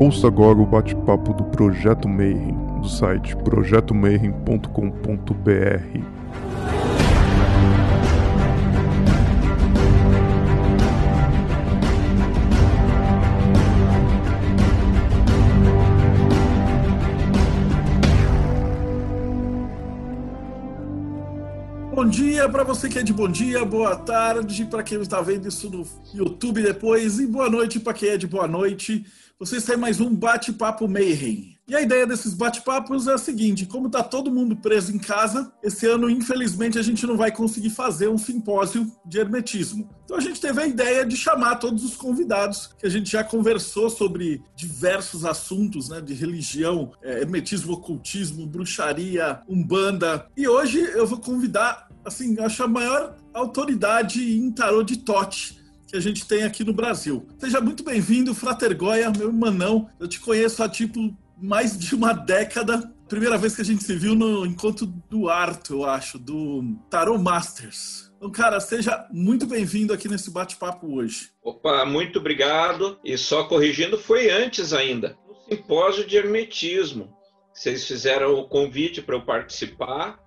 Ouça agora o bate-papo do Projeto Mayhem, do site projetomayhem.com.br. Bom dia para você que é de bom dia, boa tarde para quem está vendo isso no YouTube depois e boa noite para quem é de boa noite. Vocês têm mais um bate-papo Mayhem. E a ideia desses bate-papos é a seguinte: como está todo mundo preso em casa, esse ano, infelizmente, a gente não vai conseguir fazer um simpósio de hermetismo. Então a gente teve a ideia de chamar todos os convidados, que a gente já conversou sobre diversos assuntos, né, de religião, é, hermetismo, ocultismo, bruxaria, umbanda. E hoje eu vou convidar, assim, acho a maior autoridade em tarô de Tote que a gente tem aqui no Brasil. Seja muito bem-vindo, Frater Goya, meu irmão. Eu te conheço há tipo mais de uma década. Primeira vez que a gente se viu no encontro do Arto, eu acho, do Tarot Masters. Então, cara, seja muito bem-vindo aqui nesse bate-papo hoje. Opa, muito obrigado. E só corrigindo, foi antes ainda, no simpósio de hermetismo. Vocês fizeram o convite para eu participar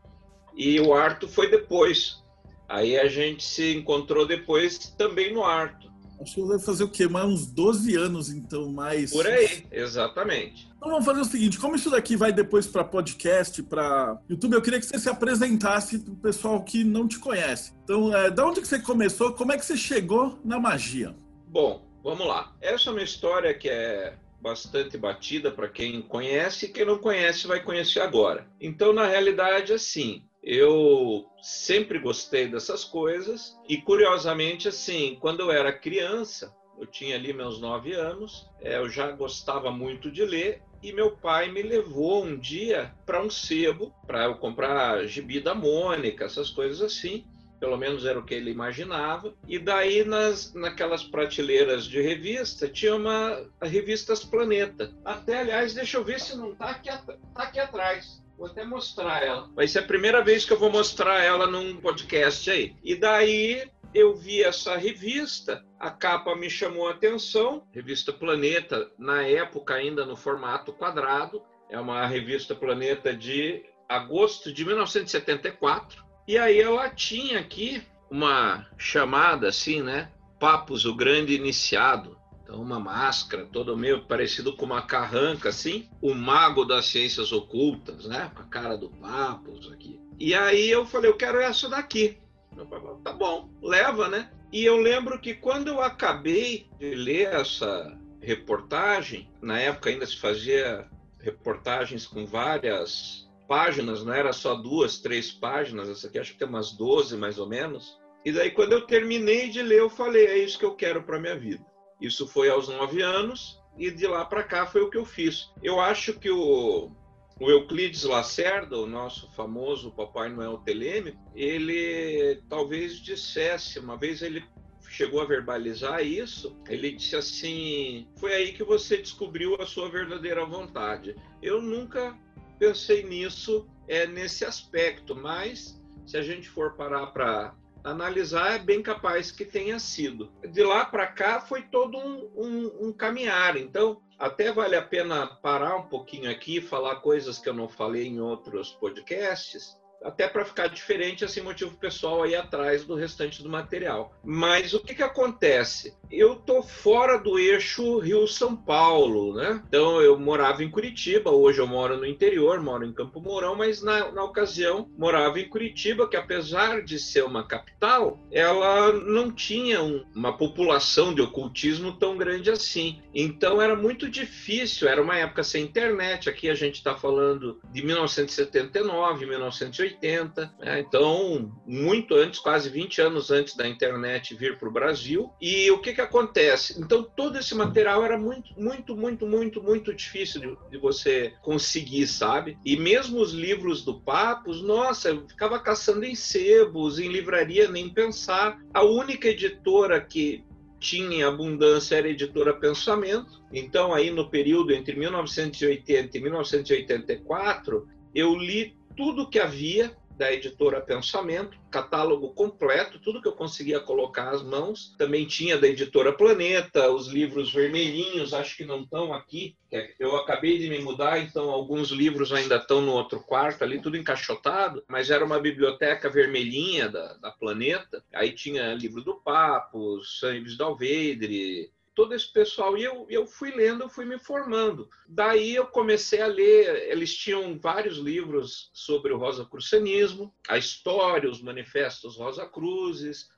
e o Arto foi depois. Aí a gente se encontrou depois também no Arto. Acho que vai fazer o quê? Mais uns 12 anos, então, mais. Por aí, exatamente. Então vamos fazer o seguinte: como isso daqui vai depois para podcast, para YouTube, eu queria que você se apresentasse para o pessoal que não te conhece. Então, é, da onde que você começou? Como é que você chegou na magia? Bom, vamos lá. Essa é uma história que é bastante batida para quem conhece e quem não conhece vai conhecer agora. Então, na realidade, assim, eu sempre gostei dessas coisas e, curiosamente, assim, quando eu era criança, eu tinha ali meus nove anos, é, eu já gostava muito de ler e meu pai me levou um dia para um sebo para eu comprar gibi da Mônica, essas coisas assim. Pelo menos era o que ele imaginava. E daí, nas, naquelas prateleiras de revista, tinha uma revistas Planeta. Até, aliás, deixa eu ver se não está aqui, tá aqui atrás. Vou até mostrar ela. Vai ser a primeira vez que eu vou mostrar ela num podcast aí. E daí eu vi essa revista, a capa me chamou a atenção, revista Planeta, na época ainda no formato quadrado, é uma revista Planeta de agosto de 1974. E aí ela tinha aqui uma chamada assim, né? Papos, o grande iniciado. Uma máscara, todo meio parecido com uma carranca, assim. O mago das ciências ocultas, né? Com a cara do Papos aqui. E aí eu falei, eu quero essa daqui. Meu pai falou, tá bom, leva, né? E eu lembro que quando eu acabei de ler essa reportagem, na época ainda se fazia reportagens com várias páginas, não era só duas, três páginas, essa aqui acho que tem umas 12 mais ou menos. E daí quando eu terminei de ler, eu falei, é isso que eu quero para minha vida. Isso foi aos nove anos e de lá para cá foi o que eu fiz. Eu acho que o, o Euclides Lacerda, o nosso famoso Papai Noel telêmico, ele talvez dissesse, uma vez ele chegou a verbalizar isso, ele disse assim: Foi aí que você descobriu a sua verdadeira vontade. Eu nunca pensei nisso é, nesse aspecto, mas se a gente for parar para analisar, é bem capaz que tenha sido. De lá para cá foi todo um, um, um, caminhar. Então, até vale a pena parar um pouquinho aqui, falar coisas que eu não falei em outros podcasts, até para ficar diferente, assim, motivo pessoal aí atrás do restante do material. Mas o que, que acontece? Eu tô fora do eixo Rio-São Paulo, né? Então eu morava em Curitiba, hoje eu moro no interior, moro em Campo Mourão, mas na, na ocasião morava em Curitiba, que apesar de ser uma capital, ela não tinha um, uma população de ocultismo tão grande assim. Então era muito difícil, era uma época sem internet, aqui a gente está falando de 1979, 1980, 80, né? então muito antes, quase 20 anos antes da internet vir para o Brasil. E o que, que acontece? Então todo esse material era muito, muito, muito, muito, muito difícil de, de você conseguir, sabe? E mesmo os livros do Papos, nossa, eu ficava caçando em sebos, em livraria, nem pensar. A única editora que tinha em abundância era a editora Pensamento. Então, aí no período entre 1980 e 1984, eu li tudo que havia da editora Pensamento, catálogo completo, tudo que eu conseguia colocar às mãos. Também tinha da editora Planeta, os livros vermelhinhos, acho que não estão aqui. Eu acabei de me mudar, então alguns livros ainda estão no outro quarto ali, tudo encaixotado, mas era uma biblioteca vermelhinha da, da Planeta. Aí tinha livro do Papo, Sanibes Dalvedre, todo esse pessoal. E eu, eu fui lendo, eu fui me formando. Daí eu comecei a ler, eles tinham vários livros sobre o rosacrucianismo, a história, os manifestos Rosa Cruzes.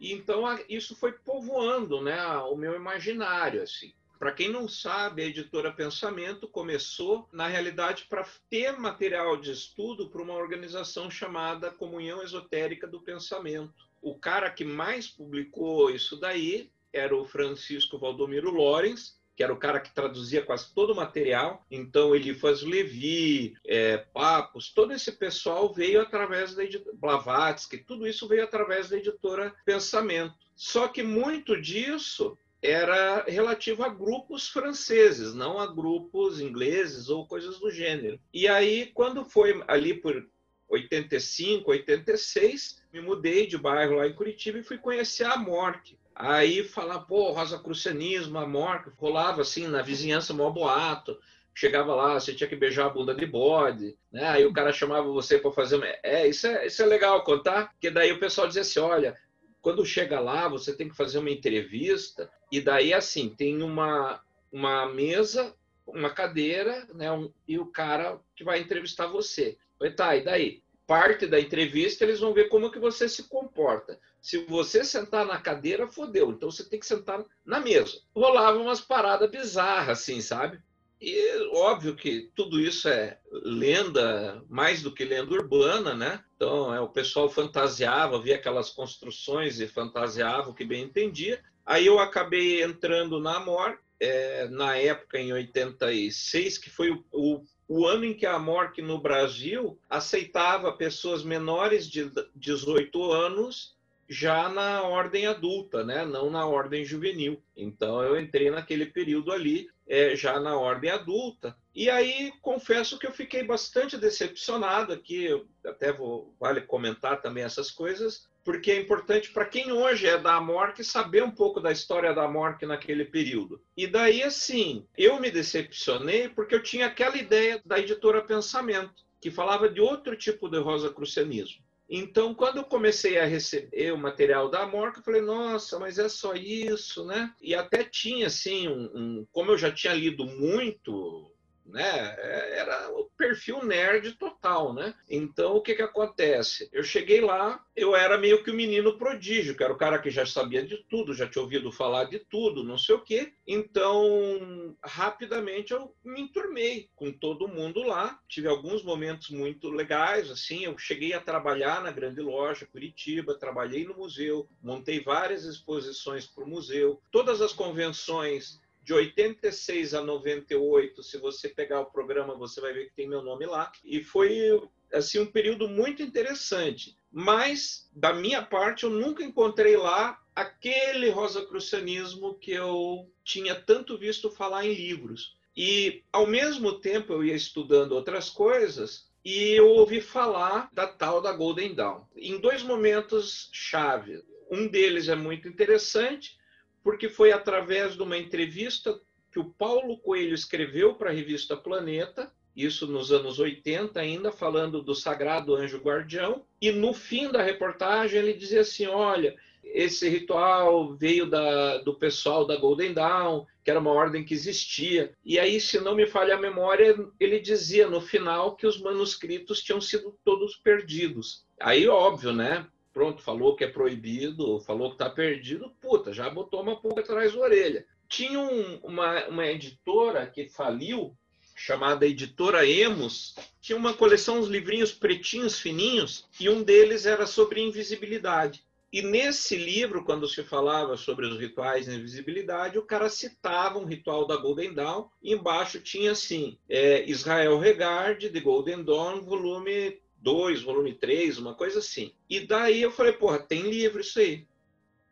E então isso foi povoando né, o meu imaginário. assim. Para quem não sabe, a editora Pensamento começou, na realidade, para ter material de estudo para uma organização chamada Comunhão Esotérica do Pensamento. O cara que mais publicou isso daí era o Francisco Valdomiro Lorenz, que era o cara que traduzia quase todo o material. Então, Elifas Levi, é, Papos, todo esse pessoal veio através da editora Blavatsky, tudo isso veio através da editora Pensamento. Só que muito disso era relativo a grupos franceses, não a grupos ingleses ou coisas do gênero. E aí, quando foi ali por 85, 86, me mudei de bairro lá em Curitiba e fui conhecer a Morte, Aí falar, pô, rosacrucianismo, amor, rolava assim na vizinhança, mó boato. Chegava lá, você tinha que beijar a bunda de bode, né? Aí o cara chamava você para fazer. É, isso é, isso é legal contar, porque daí o pessoal dizia assim: olha, quando chega lá, você tem que fazer uma entrevista, e daí assim, tem uma, uma mesa, uma cadeira, né? Um, e o cara que vai entrevistar você. Falei, tá, e daí? Parte da entrevista, eles vão ver como que você se comporta. Se você sentar na cadeira, fodeu. Então você tem que sentar na mesa. Rolava umas paradas bizarras, assim, sabe? E óbvio que tudo isso é lenda, mais do que lenda urbana, né? Então é, o pessoal fantasiava, via aquelas construções e fantasiava o que bem entendia. Aí eu acabei entrando na Amor, é, na época em 86, que foi o, o, o ano em que a Amor no Brasil aceitava pessoas menores de 18 anos já na ordem adulta, né? não na ordem juvenil. Então eu entrei naquele período ali, é, já na ordem adulta. E aí confesso que eu fiquei bastante decepcionado aqui, até vou, vale comentar também essas coisas, porque é importante para quem hoje é da Amorque saber um pouco da história da Amorque naquele período. E daí, assim, eu me decepcionei porque eu tinha aquela ideia da editora Pensamento, que falava de outro tipo de rosacrucianismo. Então, quando eu comecei a receber o material da Amorca, eu falei, nossa, mas é só isso, né? E até tinha, assim, um, um como eu já tinha lido muito né? É, era o perfil nerd total, né? Então, o que que acontece? Eu cheguei lá, eu era meio que o menino prodígio, que era o cara que já sabia de tudo, já tinha ouvido falar de tudo, não sei o quê. Então, rapidamente eu me enturmei com todo mundo lá. Tive alguns momentos muito legais, assim, eu cheguei a trabalhar na grande loja Curitiba, trabalhei no museu, montei várias exposições para o museu. Todas as convenções de 86 a 98, se você pegar o programa, você vai ver que tem meu nome lá. E foi assim um período muito interessante. Mas da minha parte, eu nunca encontrei lá aquele rosacrucianismo que eu tinha tanto visto falar em livros. E ao mesmo tempo eu ia estudando outras coisas e eu ouvi falar da tal da Golden Dawn. Em dois momentos chave. Um deles é muito interessante, porque foi através de uma entrevista que o Paulo Coelho escreveu para a revista Planeta, isso nos anos 80 ainda, falando do Sagrado Anjo Guardião, e no fim da reportagem ele dizia assim, olha, esse ritual veio da, do pessoal da Golden Dawn, que era uma ordem que existia. E aí, se não me falha a memória, ele dizia no final que os manuscritos tinham sido todos perdidos. Aí, óbvio, né? Pronto, falou que é proibido, falou que está perdido, puta, já botou uma pulga atrás da orelha. Tinha um, uma, uma editora que faliu, chamada Editora Emos, tinha uma coleção, uns livrinhos pretinhos, fininhos, e um deles era sobre invisibilidade. E nesse livro, quando se falava sobre os rituais de invisibilidade, o cara citava um ritual da Golden Dawn, e embaixo tinha assim, é, Israel Regard, de Golden Dawn, volume 2, volume 3, uma coisa assim. E daí eu falei, porra, tem livro isso aí.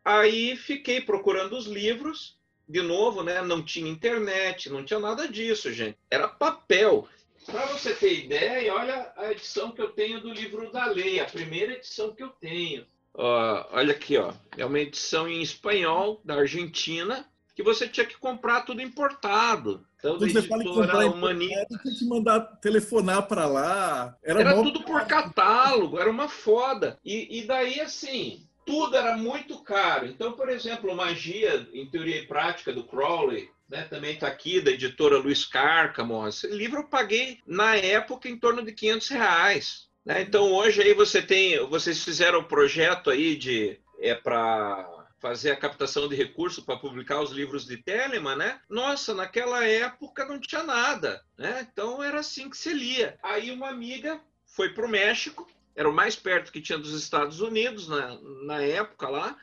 Aí fiquei procurando os livros, de novo, né? Não tinha internet, não tinha nada disso, gente. Era papel. Para você ter ideia, olha a edição que eu tenho do livro da lei, a primeira edição que eu tenho. Uh, olha aqui, ó. é uma edição em espanhol da Argentina que você tinha que comprar tudo importado. Então, Quando você fala em comprar Humanista... tinha que mandar telefonar para lá. Era, era tudo por catálogo, era uma foda. E, e daí, assim, tudo era muito caro. Então, por exemplo, Magia, em Teoria e Prática, do Crowley, né, também está aqui, da editora Luiz Cárcamo. Esse livro eu paguei, na época, em torno de 500 reais. Né? Então, hoje aí você tem... Vocês fizeram o um projeto aí de... É para fazer a captação de recursos para publicar os livros de Telemann, né? Nossa, naquela época não tinha nada, né? Então era assim que se lia. Aí uma amiga foi para o México, era o mais perto que tinha dos Estados Unidos na, na época lá,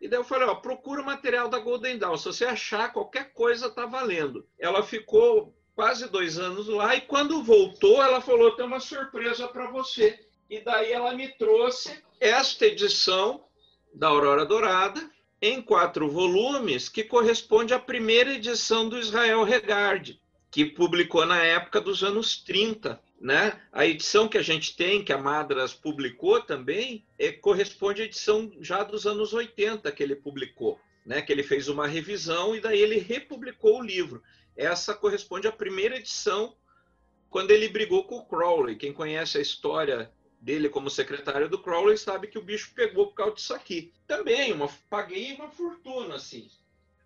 e daí eu falei, ó, procura o material da Golden Dawn, se você achar qualquer coisa tá valendo. Ela ficou quase dois anos lá e quando voltou ela falou, tem uma surpresa para você. E daí ela me trouxe esta edição da Aurora Dourada, em quatro volumes, que corresponde à primeira edição do Israel Regard, que publicou na época dos anos 30. Né? A edição que a gente tem, que a Madras publicou também, é, corresponde à edição já dos anos 80 que ele publicou, né? que ele fez uma revisão e daí ele republicou o livro. Essa corresponde à primeira edição, quando ele brigou com o Crowley. Quem conhece a história dele como secretário do Crowley sabe que o bicho pegou por causa disso aqui. Também, uma, paguei uma fortuna, assim.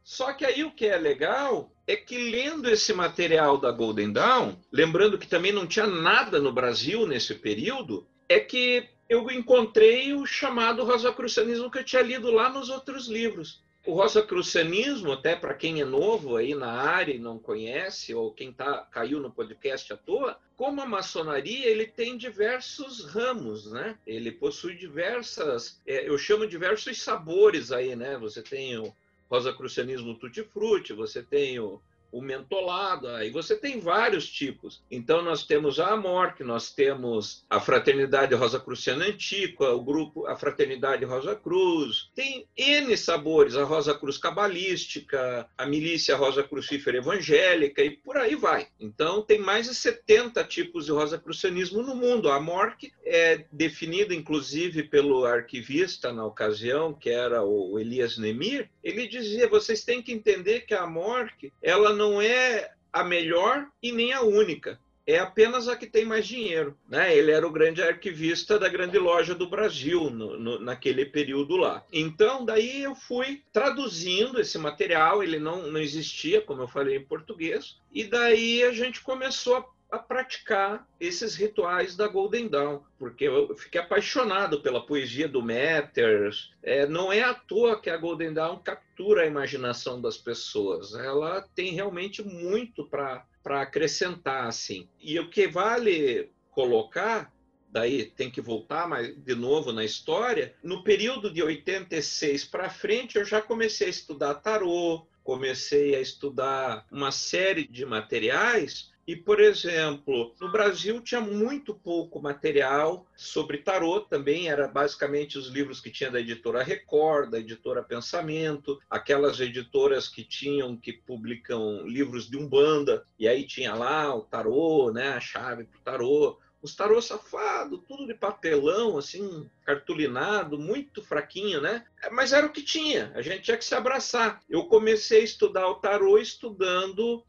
Só que aí o que é legal é que lendo esse material da Golden Dawn, lembrando que também não tinha nada no Brasil nesse período, é que eu encontrei o chamado rosacrucianismo que eu tinha lido lá nos outros livros o rosacrucianismo, até para quem é novo aí na área e não conhece, ou quem tá, caiu no podcast à toa, como a maçonaria, ele tem diversos ramos, né? Ele possui diversas, é, eu chamo diversos sabores aí, né? Você tem o rosacrucianismo tutti-frutti, você tem o o mentolado, aí você tem vários tipos. Então nós temos a Amorque, nós temos a Fraternidade Rosa Cruciana Antiqua, o grupo a Fraternidade Rosa Cruz, tem N sabores, a Rosa Cruz Cabalística, a Milícia Rosa Crucífera Evangélica e por aí vai. Então tem mais de 70 tipos de Rosa Crucianismo no mundo. A Amorque é definida inclusive pelo arquivista na ocasião, que era o Elias Nemir, ele dizia, vocês têm que entender que a Amorque, ela não é a melhor e nem a única. É apenas a que tem mais dinheiro. Né? Ele era o grande arquivista da grande loja do Brasil no, no, naquele período lá. Então, daí eu fui traduzindo esse material, ele não, não existia, como eu falei, em português, e daí a gente começou a a praticar esses rituais da Golden Dawn, porque eu fiquei apaixonado pela poesia do Matters. É, não é à toa que a Golden Dawn captura a imaginação das pessoas. Ela tem realmente muito para acrescentar, assim. E o que vale colocar daí tem que voltar mais de novo na história. No período de 86 para frente, eu já comecei a estudar tarô, comecei a estudar uma série de materiais e, por exemplo, no Brasil tinha muito pouco material sobre tarot também, era basicamente os livros que tinha da editora Record, da editora Pensamento, aquelas editoras que tinham, que publicam livros de Umbanda, e aí tinha lá o tarô, né, a chave para o tarô, os tarô safado, tudo de papelão, assim, cartulinado, muito fraquinho, né? Mas era o que tinha, a gente tinha que se abraçar. Eu comecei a estudar o tarô estudando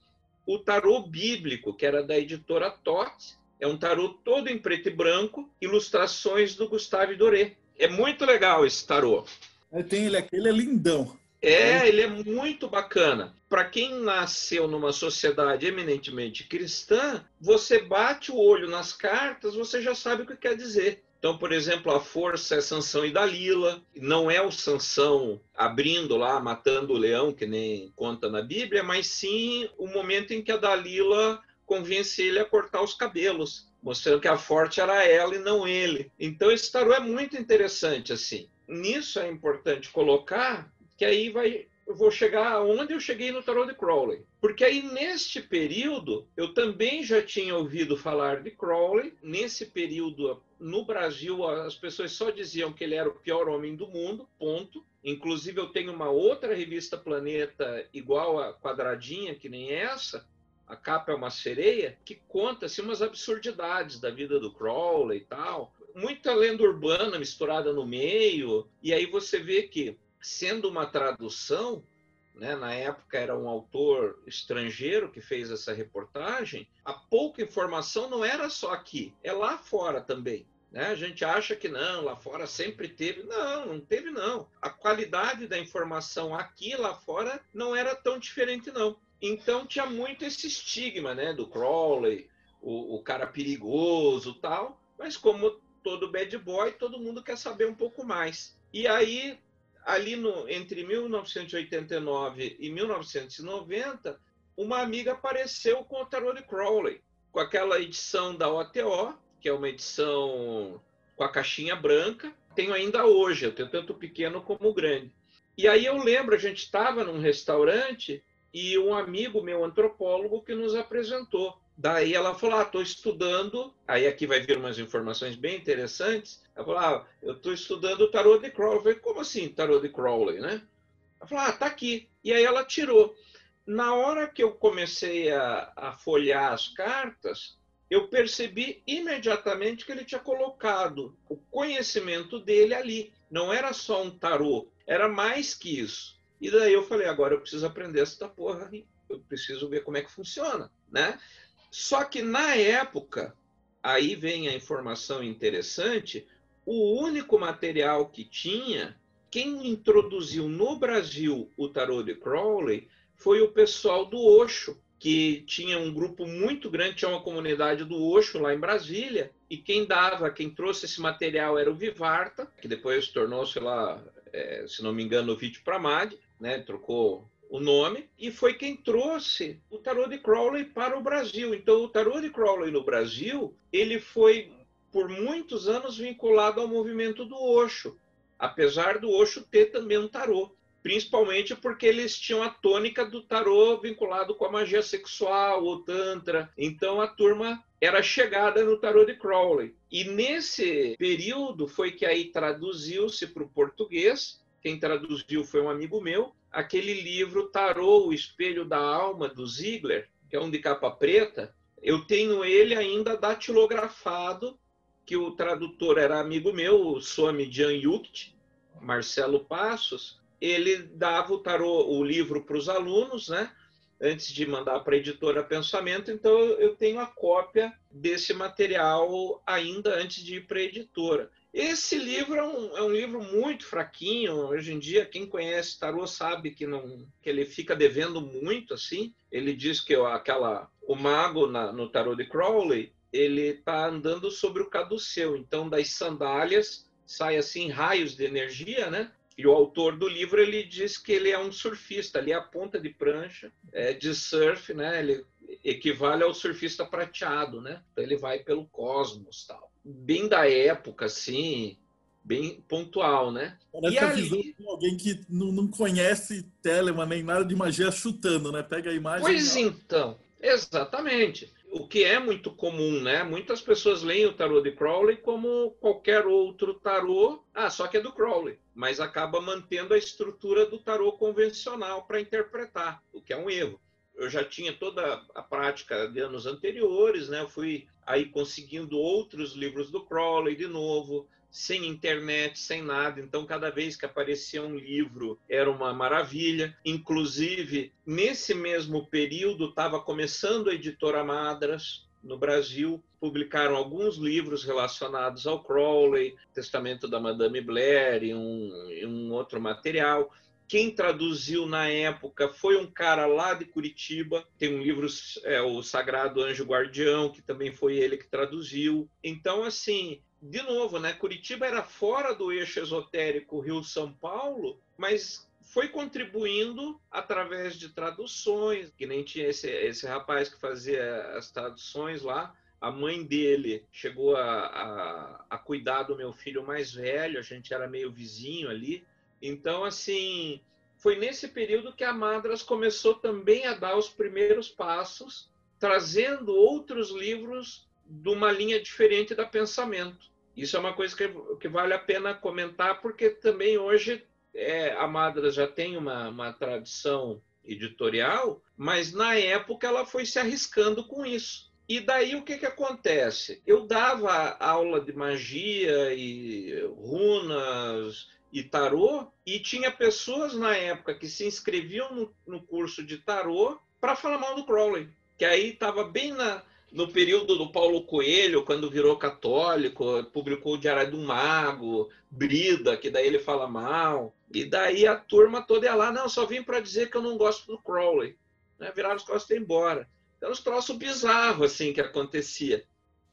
o tarô bíblico, que era da editora Tot. É um tarô todo em preto e branco, ilustrações do Gustave Doré. É muito legal esse tarô. É, tem ele aqui, ele é lindão. É, ele é muito bacana. Para quem nasceu numa sociedade eminentemente cristã, você bate o olho nas cartas, você já sabe o que quer dizer. Então, por exemplo, a força é Sansão e Dalila, não é o Sansão abrindo lá, matando o leão, que nem conta na Bíblia, mas sim o momento em que a Dalila convence ele a cortar os cabelos, mostrando que a forte era ela e não ele. Então, esse tarô é muito interessante, assim. Nisso é importante colocar que aí vai eu vou chegar onde eu cheguei no tarô de Crowley. Porque aí, neste período, eu também já tinha ouvido falar de Crowley. Nesse período, no Brasil, as pessoas só diziam que ele era o pior homem do mundo, ponto. Inclusive, eu tenho uma outra revista Planeta igual a quadradinha, que nem essa, a capa é uma sereia, que conta assim, umas absurdidades da vida do Crowley e tal. Muita lenda urbana misturada no meio, e aí você vê que, sendo uma tradução, né, na época era um autor estrangeiro que fez essa reportagem, a pouca informação não era só aqui, é lá fora também. Né? A gente acha que não, lá fora sempre teve. Não, não teve, não. A qualidade da informação aqui lá fora não era tão diferente, não. Então tinha muito esse estigma, né, do Crowley, o, o cara perigoso, tal. Mas como todo bad boy, todo mundo quer saber um pouco mais. E aí, ali no, entre 1989 e 1990, uma amiga apareceu com o tarot Crowley, com aquela edição da OTO, que é uma edição com a caixinha branca. Tenho ainda hoje, eu tenho tanto pequeno como grande. E aí eu lembro, a gente estava num restaurante e um amigo meu antropólogo que nos apresentou. Daí ela falou: ah, estou estudando. Aí aqui vai vir umas informações bem interessantes. Ela falou: ah, eu estou estudando o tarô de Crowley. Eu falei, como assim tarô de Crowley, né? Ela falou: ah, tá aqui. E aí ela tirou. Na hora que eu comecei a, a folhear as cartas, eu percebi imediatamente que ele tinha colocado o conhecimento dele ali. Não era só um tarô, era mais que isso. E daí eu falei, agora eu preciso aprender essa porra, eu preciso ver como é que funciona, né? Só que na época, aí vem a informação interessante, o único material que tinha, quem introduziu no Brasil o tarô de Crowley foi o pessoal do Osho, que tinha um grupo muito grande, tinha uma comunidade do Osho lá em Brasília, e quem dava, quem trouxe esse material era o Vivarta, que depois tornou-se lá, é, se não me engano, o Vídeo Pramad, né, trocou o nome, e foi quem trouxe o tarô de Crowley para o Brasil. Então, o tarô de Crowley no Brasil, ele foi por muitos anos vinculado ao movimento do Osho, apesar do Osho ter também um tarô. Principalmente porque eles tinham a tônica do tarô vinculado com a magia sexual, o tantra. Então a turma era chegada no tarô de Crowley. E nesse período foi que aí traduziu-se para o português quem traduziu foi um amigo meu, aquele livro Tarô, o Espelho da Alma, do Ziegler, que é um de capa preta. Eu tenho ele ainda datilografado, que o tradutor era amigo meu, o Swami Jan Yukt, Marcelo Passos. Ele dava o tarô, o livro para os alunos, né? Antes de mandar para a editora Pensamento, então eu tenho a cópia desse material ainda antes de ir para a editora. Esse livro é um, é um, livro muito fraquinho. Hoje em dia, quem conhece Tarot sabe que, não, que ele fica devendo muito. assim. Ele diz que aquela, o mago na, no Tarot de Crowley ele está andando sobre o caduceu. Então, das sandálias sai assim raios de energia, né? E o autor do livro ele diz que ele é um surfista, ali é a ponta de prancha é, de surf, né? Ele equivale ao surfista prateado, né? Então ele vai pelo cosmos, tal bem da época, assim, bem pontual, né? Parece e ali... alguém que não, não conhece Telemann nem nada de magia chutando, né? Pega a imagem. Pois então, exatamente. O que é muito comum, né? Muitas pessoas leem o tarô de Crowley como qualquer outro tarô, ah, só que é do Crowley, mas acaba mantendo a estrutura do tarô convencional para interpretar, o que é um erro eu já tinha toda a prática de anos anteriores, né? Eu fui aí conseguindo outros livros do Crowley de novo, sem internet, sem nada. Então, cada vez que aparecia um livro, era uma maravilha. Inclusive, nesse mesmo período, estava começando a editora Madras no Brasil. Publicaram alguns livros relacionados ao Crowley, Testamento da Madame Blair e um, e um outro material. Quem traduziu na época foi um cara lá de Curitiba. Tem um livro, é, o Sagrado Anjo Guardião, que também foi ele que traduziu. Então, assim, de novo, né? Curitiba era fora do eixo esotérico Rio-São Paulo, mas foi contribuindo através de traduções, que nem tinha esse, esse rapaz que fazia as traduções lá. A mãe dele chegou a, a, a cuidar do meu filho mais velho, a gente era meio vizinho ali. Então, assim, foi nesse período que a Madras começou também a dar os primeiros passos, trazendo outros livros de uma linha diferente da pensamento. Isso é uma coisa que, que vale a pena comentar, porque também hoje é, a Madras já tem uma, uma tradição editorial, mas na época ela foi se arriscando com isso. E daí o que, que acontece? Eu dava aula de magia e runas e tarô, e tinha pessoas na época que se inscreviam no, no curso de tarô para falar mal do Crowley, que aí estava bem na, no período do Paulo Coelho, quando virou católico, publicou o Diário do Mago, Brida, que daí ele fala mal. E daí a turma toda ia lá, não, só vim para dizer que eu não gosto do Crowley. Né? Viraram as costas e embora. Então, uns troços bizarros assim que acontecia.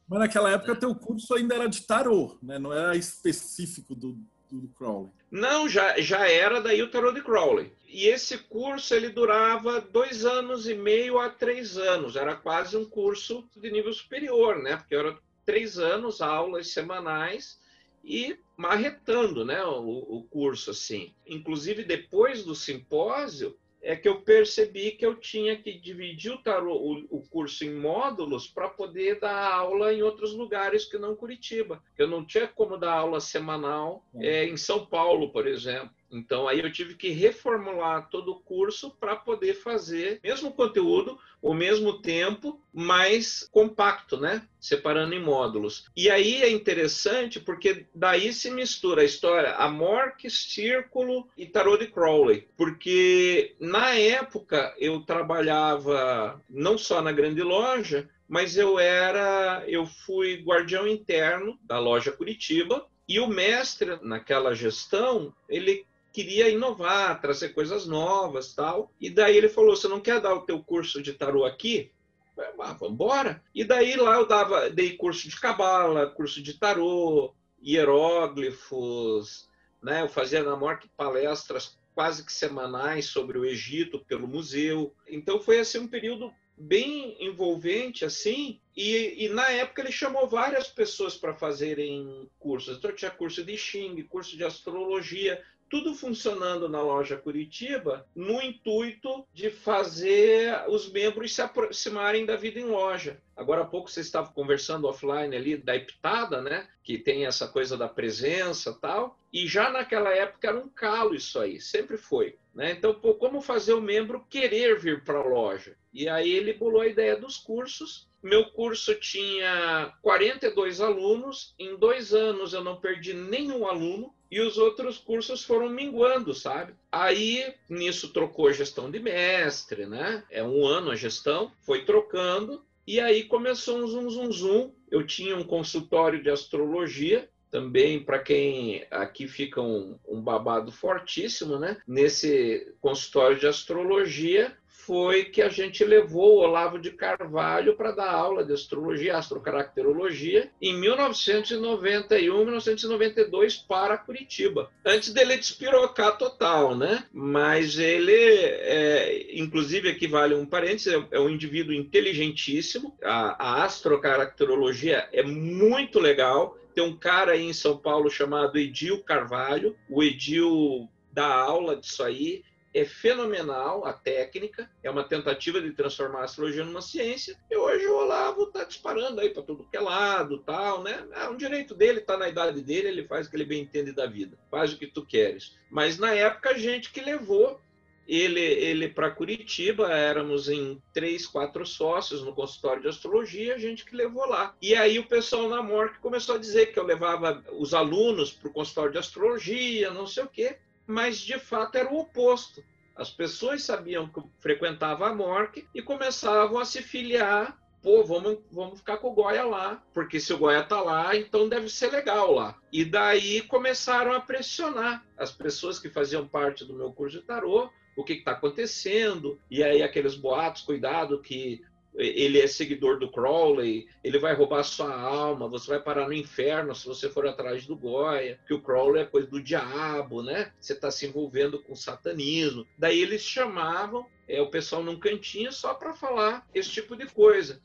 Mas naquela época teu curso ainda era de tarô, né? não era específico do, do Crowley. Não, já, já era daí o tarô de Crowley. E esse curso ele durava dois anos e meio a três anos. Era quase um curso de nível superior, né? Porque era três anos, aulas semanais e marretando, né? O, o curso assim. Inclusive depois do simpósio, é que eu percebi que eu tinha que dividir o, tarô, o, curso em módulos para poder dar aula em outros lugares que não Curitiba. Eu não tinha como dar aula semanal é, em São Paulo, por exemplo. Então aí eu tive que reformular todo o curso para poder fazer mesmo conteúdo, o mesmo tempo, mais compacto, né? Separando em módulos. E aí é interessante porque daí se mistura a história Amorc, Círculo e Tarot de Crowley. Porque na época eu trabalhava não só na grande loja, mas eu era, eu fui guardião interno da loja Curitiba e o mestre naquela gestão, ele queria inovar, trazer coisas novas, tal. E daí ele falou: "Você não quer dar o teu curso de tarô aqui?" Ah, vamos embora. E daí lá eu dava, dei curso de cabala, curso de tarô, hieróglifos, né? Eu fazia na morte palestras quase que semanais sobre o Egito pelo museu. Então foi assim um período bem envolvente assim e, e, na época ele chamou várias pessoas para fazerem cursos então tinha curso de Xing curso de astrologia tudo funcionando na loja Curitiba no intuito de fazer os membros se aproximarem da vida em loja. Agora há pouco vocês estavam conversando offline ali da Eptada, né? Que tem essa coisa da presença tal. E já naquela época era um calo isso aí, sempre foi. Né? Então, pô, como fazer o membro querer vir para a loja? E aí ele bolou a ideia dos cursos. Meu curso tinha 42 alunos. Em dois anos eu não perdi nenhum aluno e os outros cursos foram minguando, sabe? Aí nisso trocou a gestão de mestre, né? É um ano a gestão, foi trocando e aí começou um zum zum zum. Eu tinha um consultório de astrologia também para quem aqui fica um, um, babado fortíssimo, né? Nesse consultório de astrologia, foi que a gente levou o Olavo de Carvalho para dar aula de astrologia, astrocaracterologia, em 1991, 1992 para Curitiba. Antes dele despirocar total, né? Mas ele, é, inclusive aqui vale um parênteses, é, é um indivíduo inteligentíssimo. A, a astrocaracterologia é muito legal. Tem um cara aí em São Paulo chamado Edil Carvalho. O Edil dá aula disso aí é fenomenal a técnica, é uma tentativa de transformar a astrologia numa ciência, e hoje o Olavo está disparando aí para tudo que é lado, tal, né? É um direito dele, está na idade dele, ele faz o que ele bem entende da vida, faz o que tu queres. Mas na época a gente que levou ele, ele para Curitiba, éramos em três, quatro sócios no consultório de astrologia, a gente que levou lá. E aí o pessoal na MORC começou a dizer que eu levava os alunos para o consultório de astrologia, não sei o quê mas de fato era o oposto. As pessoas sabiam que frequentava a MORC e começavam a se filiar. Pô, vamos, vamos ficar com o Goya lá, porque se o Goya tá lá, então deve ser legal lá. E daí começaram a pressionar as pessoas que faziam parte do meu curso de tarô, o que está acontecendo, e aí aqueles boatos, cuidado que ele é seguidor do Crowley, ele vai roubar sua alma, você vai parar no inferno se você for atrás do Goya, que o Crowley é coisa do diabo, né? Você está se envolvendo com satanismo. Daí eles chamavam é, o pessoal num cantinho só para falar esse tipo de coisa.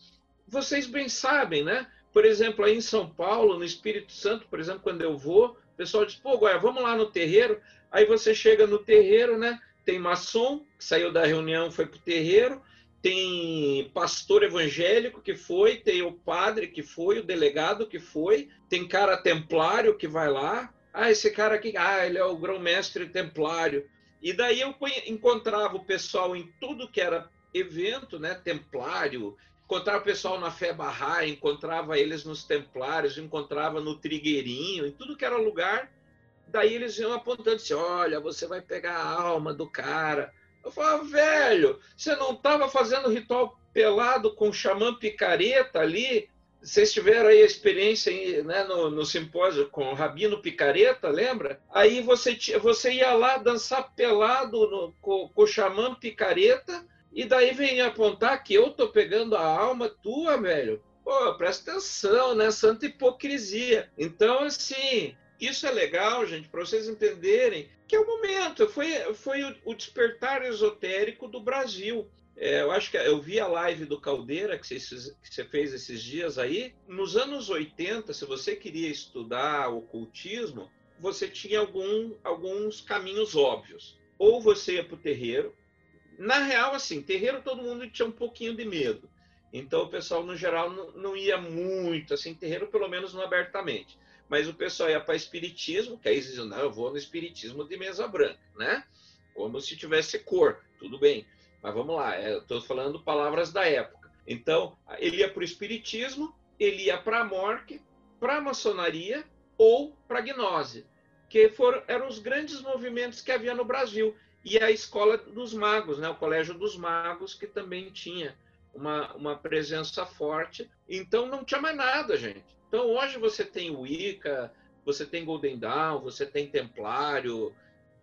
Vocês bem sabem, né? Por exemplo, aí em São Paulo, no Espírito Santo, por exemplo, quando eu vou, o pessoal diz, pô, Goya, vamos lá no terreiro. Aí você chega no terreiro, né? Tem maçom, que saiu da reunião, foi pro terreiro tem pastor evangélico que foi, tem o padre que foi, o delegado que foi, tem cara templário que vai lá. Ah, esse cara aqui, ah, ele é o grão-mestre templário. E daí eu encontrava o pessoal em tudo que era evento, né, templário, encontrava o pessoal na fé barra, encontrava eles nos templários, encontrava no trigueirinho, em tudo que era lugar. Daí eles iam apontando assim: olha, você vai pegar a alma do cara. Eu falava, velho, você não estava fazendo ritual pelado com xamã picareta ali? Vocês tiveram aí a experiência né, no, no simpósio com o Rabino Picareta, lembra? Aí você, você ia lá dançar pelado no, com, com o xamã Picareta, e daí vem apontar que eu tô pegando a alma tua, velho. Pô, presta atenção, né? Santa hipocrisia. Então, assim, isso é legal, gente, para vocês entenderem que é o momento, foi, foi o despertar esotérico do Brasil. É, eu acho que eu vi a live do Caldeira que você, que você fez esses dias aí. Nos anos 80, se você queria estudar ocultismo, você tinha algum, alguns caminhos óbvios. Ou você ia para o terreiro. Na real, assim, terreiro todo mundo tinha um pouquinho de medo. Então o pessoal, no geral, não, não ia muito, assim, terreiro pelo menos não abertamente mas o pessoal ia para espiritismo, que aí diziam, não, eu vou no espiritismo de mesa branca, né? Como se tivesse cor, tudo bem. Mas vamos lá, é, estou falando palavras da época. Então, ele ia para o espiritismo, ele ia para a morte, para a maçonaria ou para a gnose, que foram, eram os grandes movimentos que havia no Brasil. E a escola dos magos, né? o colégio dos magos, que também tinha uma, uma presença forte. Então, não tinha mais nada, gente. Então, hoje você tem Wicca, você tem Golden Dawn, você tem Templário,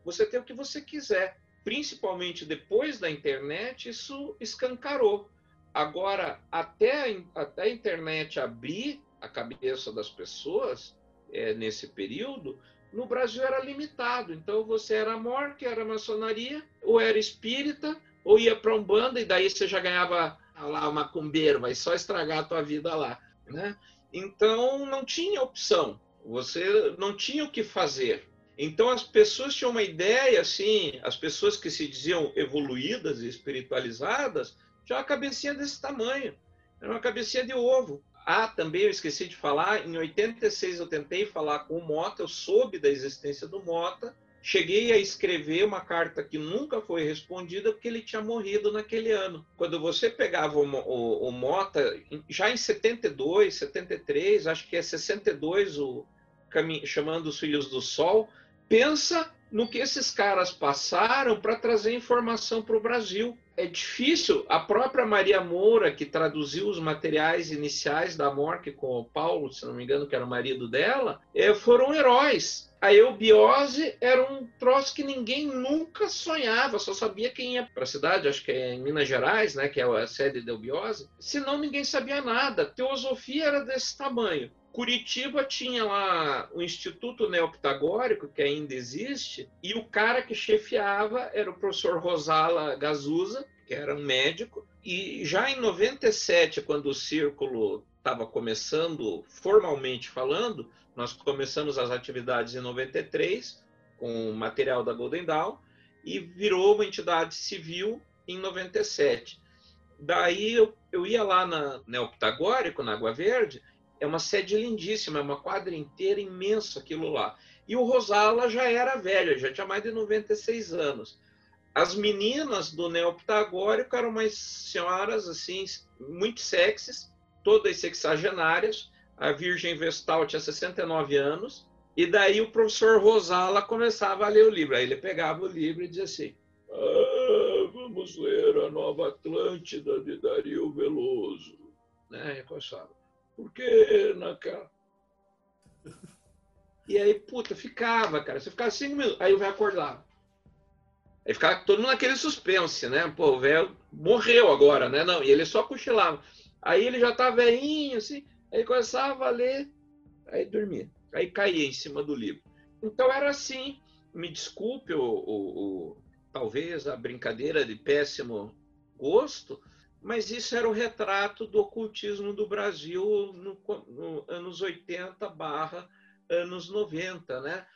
você tem o que você quiser. Principalmente depois da internet, isso escancarou. Agora, até, até a internet abrir a cabeça das pessoas é, nesse período, no Brasil era limitado. Então, você era morte, era maçonaria, ou era espírita, ou ia para um banda, e daí você já ganhava lá, macumbeiro, vai só estragar a tua vida lá. Né? Então não tinha opção, você não tinha o que fazer. Então as pessoas tinham uma ideia assim, as pessoas que se diziam evoluídas e espiritualizadas, tinham uma cabecinha desse tamanho, era uma cabecinha de ovo. Ah, também eu esqueci de falar, em 86 eu tentei falar com o Mota, eu soube da existência do Mota, Cheguei a escrever uma carta que nunca foi respondida porque ele tinha morrido naquele ano. Quando você pegava o, o, o Mota, já em 72, 73, acho que é 62, o, chamando os Filhos do Sol, pensa no que esses caras passaram para trazer informação para o Brasil. É difícil. A própria Maria Moura, que traduziu os materiais iniciais da Morte com o Paulo, se não me engano, que era o marido dela, é, foram heróis. A eubiose era um troço que ninguém nunca sonhava, só sabia quem ia para a cidade, acho que é em Minas Gerais, né, que é a sede da eubiose. Senão ninguém sabia nada. A teosofia era desse tamanho. Curitiba tinha lá o Instituto Neopitagórico, que ainda existe, e o cara que chefiava era o professor Rosala Gazusa, que era um médico, e já em 97, quando o círculo estava começando, formalmente falando, nós começamos as atividades em 93, com material da Golden Dawn, e virou uma entidade civil em 97. Daí eu, eu ia lá na Neopitagórico, na Água Verde, é uma sede lindíssima, é uma quadra inteira imensa aquilo lá. E o Rosala já era velho, já tinha mais de 96 anos. As meninas do neoptagórico eram umas senhoras assim, muito sexys, todas sexagenárias. A Virgem Vestal tinha 69 anos. E daí o professor Rosala começava a ler o livro. Aí ele pegava o livro e dizia assim: ah, Vamos ler a Nova Atlântida de Dario Veloso. Né? E começava por que naquela. E aí, puta, ficava, cara. Você ficava cinco minutos, aí o velho acordava. Aí ficava todo mundo naquele suspense, né? Pô, o velho morreu agora, né? Não, e ele só cochilava. Aí ele já tá velhinho, assim, aí começava a ler, aí dormia. Aí caía em cima do livro. Então era assim. Me desculpe o, o, o talvez a brincadeira de péssimo gosto, mas isso era o retrato do ocultismo do Brasil no, no anos 80 barra anos 90, né?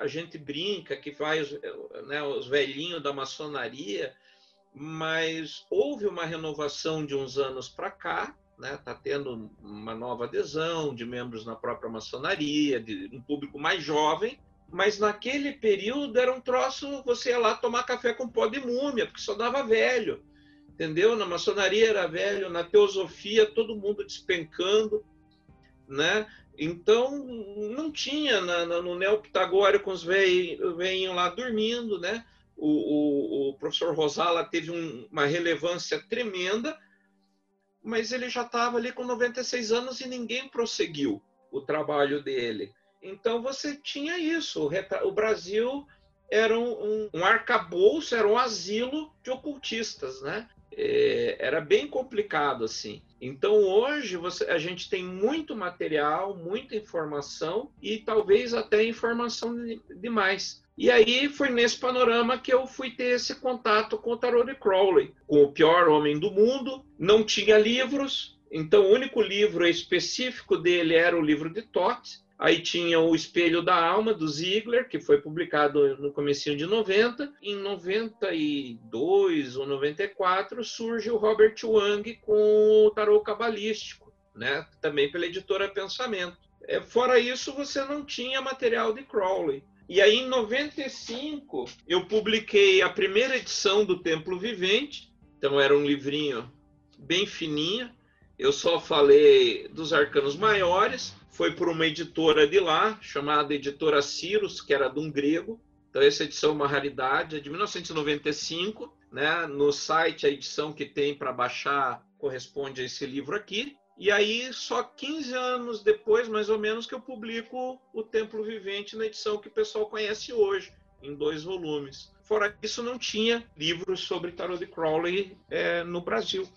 A gente brinca que faz né, os velhinhos da maçonaria, mas houve uma renovação de uns anos para cá, né? Tá tendo uma nova adesão de membros na própria maçonaria, de um público mais jovem, mas naquele período era um troço, você ia lá tomar café com pó de múmia, porque só dava velho, entendeu? Na maçonaria era velho, na teosofia todo mundo despencando, né? Então, não tinha na, na, no neopitagórico os velhinhos lá dormindo, né? O, o, o professor Rosala teve um, uma relevância tremenda, mas ele já estava ali com 96 anos e ninguém prosseguiu o trabalho dele. Então, você tinha isso. O Brasil era um, um, arcabouço, era um asilo de ocultistas, né? É, era bem complicado assim. Então hoje você, a gente tem muito material, muita informação e talvez até informação demais. E aí foi nesse panorama que eu fui ter esse contato com o Tarot de Crowley, com o pior homem do mundo. Não tinha livros, então o único livro específico dele era o livro de Toth. Aí tinha o Espelho da Alma, do Ziegler, que foi publicado no começo de 90. Em 92 ou 94 surge o Robert Wang com o tarot cabalístico, né? também pela editora Pensamento. É, fora isso, você não tinha material de Crowley. E aí, em 95, eu publiquei a primeira edição do Templo Vivente. Então, era um livrinho bem fininho. Eu só falei dos arcanos maiores foi por uma editora de lá, chamada Editora Cirus, que era de um grego. Então, essa edição é uma raridade, é de 1995. Né? No site, a edição que tem para baixar corresponde a esse livro aqui. E aí, só 15 anos depois, mais ou menos, que eu publico O Templo Vivente na edição que o pessoal conhece hoje, em dois volumes. Fora isso, não tinha livros sobre Tarot de Crowley é, no Brasil,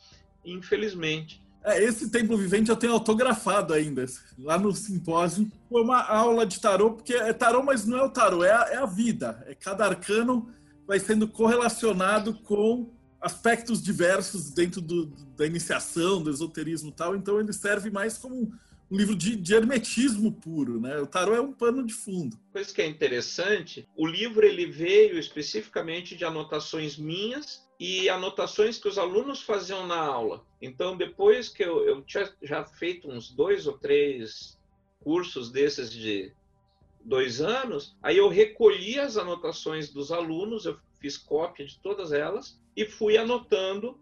infelizmente. É, esse templo vivente eu tenho autografado ainda, lá no simpósio. Foi uma aula de tarô, porque é tarô, mas não é o tarô, é a, é a vida. É cada arcano vai sendo correlacionado com aspectos diversos dentro do, da iniciação, do esoterismo e tal. Então ele serve mais como um, livro de, de, hermetismo puro, né? O tarô é um pano de fundo. Coisa que é interessante, o livro ele veio especificamente de anotações minhas e anotações que os alunos faziam na aula. Então, depois que eu, eu tinha já feito uns dois ou três cursos desses de dois anos, aí eu recolhi as anotações dos alunos, eu fiz cópia de todas elas e fui anotando,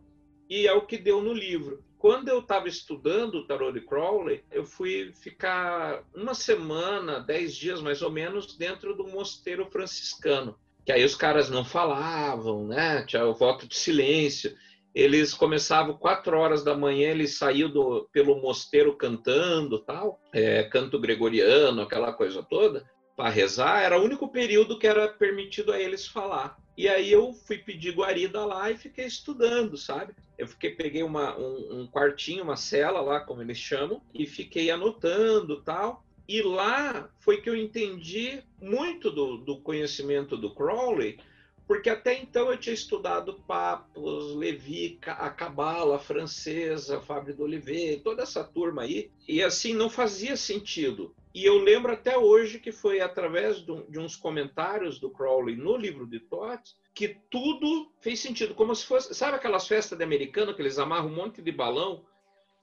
e é o que deu no livro. Quando eu estava estudando o Tarot de Crowley, eu fui ficar uma semana, dez dias mais ou menos, dentro do mosteiro franciscano que aí os caras não falavam, né? Tinha o voto de silêncio. Eles começavam quatro horas da manhã, eles saíam do, pelo mosteiro cantando, tal, é, canto gregoriano, aquela coisa toda, para rezar. Era o único período que era permitido a eles falar. E aí eu fui pedir guarida lá e fiquei estudando, sabe? Eu fiquei, peguei uma, um, um quartinho, uma cela lá, como eles chamam, e fiquei anotando, tal. E lá foi que eu entendi muito do, do conhecimento do Crowley, porque até então eu tinha estudado Papos, Levi, a Cabala francesa, Fábio d'Oliveira, toda essa turma aí, e assim não fazia sentido. E eu lembro até hoje que foi através de uns comentários do Crowley no livro de Toth que tudo fez sentido, como se fosse, sabe aquelas festas de americano que eles amarram um monte de balão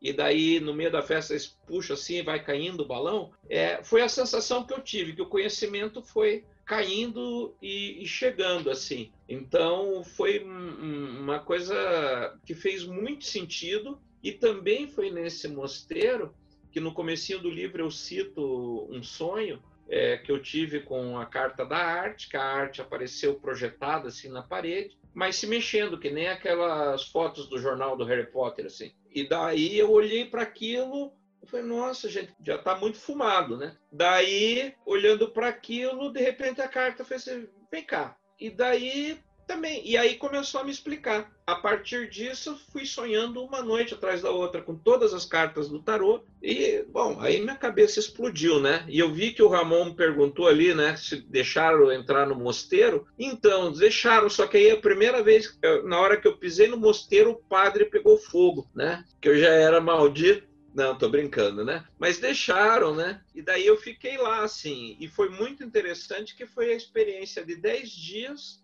e daí no meio da festa eles puxam assim vai caindo o balão, é, foi a sensação que eu tive, que o conhecimento foi caindo e, e chegando assim. Então foi um, uma coisa que fez muito sentido e também foi nesse mosteiro que no comecinho do livro eu cito um sonho é, que eu tive com a carta da arte, que a arte apareceu projetada assim na parede, mas se mexendo, que nem aquelas fotos do jornal do Harry Potter, assim. E daí eu olhei para aquilo falei, nossa, gente, já está muito fumado, né? Daí, olhando para aquilo, de repente a carta fez assim, vem cá. E daí também. E aí começou a me explicar. A partir disso, fui sonhando uma noite atrás da outra, com todas as cartas do tarô. E, bom, aí minha cabeça explodiu, né? E eu vi que o Ramon perguntou ali, né, se deixaram entrar no mosteiro. Então, deixaram, só que aí a primeira vez, na hora que eu pisei no mosteiro, o padre pegou fogo, né? Que eu já era maldito. Não, tô brincando, né? Mas deixaram, né? E daí eu fiquei lá, assim. E foi muito interessante que foi a experiência de 10 dias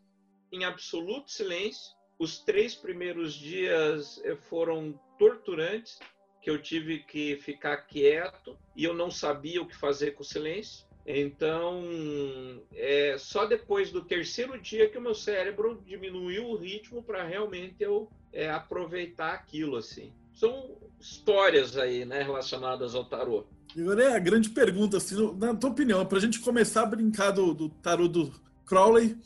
em absoluto silêncio. Os três primeiros dias eh, foram torturantes, que eu tive que ficar quieto e eu não sabia o que fazer com o silêncio. Então, é só depois do terceiro dia que o meu cérebro diminuiu o ritmo para realmente eu é, aproveitar aquilo assim. São histórias aí, né, relacionadas ao tarô. Agora é a grande pergunta, assim, na tua opinião, para a gente começar a brincar do, do tarô do Crowley,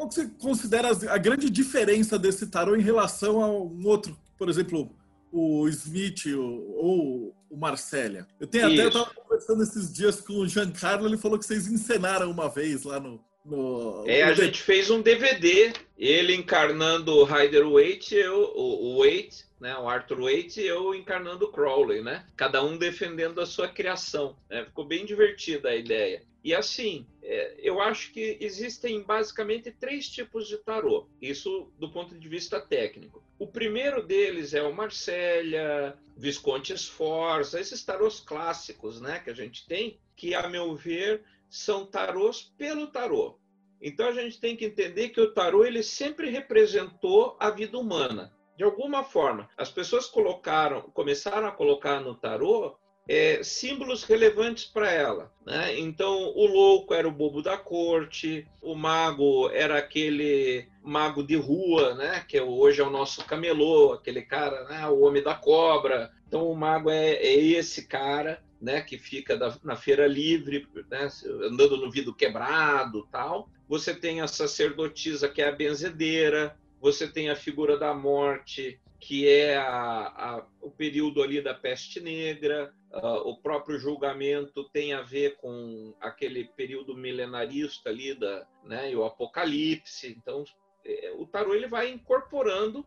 qual que você considera a grande diferença desse tarô em relação a um outro, por exemplo, o Smith ou, o Marcélia? Eu tenho até, eu estava conversando esses dias com o Giancarlo, ele falou que vocês encenaram uma vez lá no, no, é, a gente fez um DVD, ele encarnando o Rider Waite, eu, o, o Waite, né, o Arthur Waite, e eu encarnando o Crowley, né? Cada um defendendo a sua criação. Né? Ficou bem divertida a ideia. E assim, é, eu acho que existem basicamente três tipos de tarô, isso do ponto de vista técnico. O primeiro deles é o Marsella, Visconti Sforza, esses tarôs clássicos né, que a gente tem, que, a meu ver, são tarôs pelo tarô. Então a gente tem que entender que o tarô ele sempre representou a vida humana. De alguma forma, as pessoas colocaram, começaram a colocar no tarô é, símbolos relevantes para ela. Né? Então, o louco era o bobo da corte, o mago era aquele mago de rua, né? que hoje é o nosso camelô, aquele cara, né? o homem da cobra. Então, o mago é, é esse cara né, que fica da, na feira livre, né, andando no vidro quebrado, tal. Você tem a sacerdotisa que é a benzedeira, você tem a figura da morte que é a, a, o período ali da peste negra, uh, o próprio julgamento tem a ver com aquele período milenarista ali da, né, e o apocalipse. Então, é, o tarô ele vai incorporando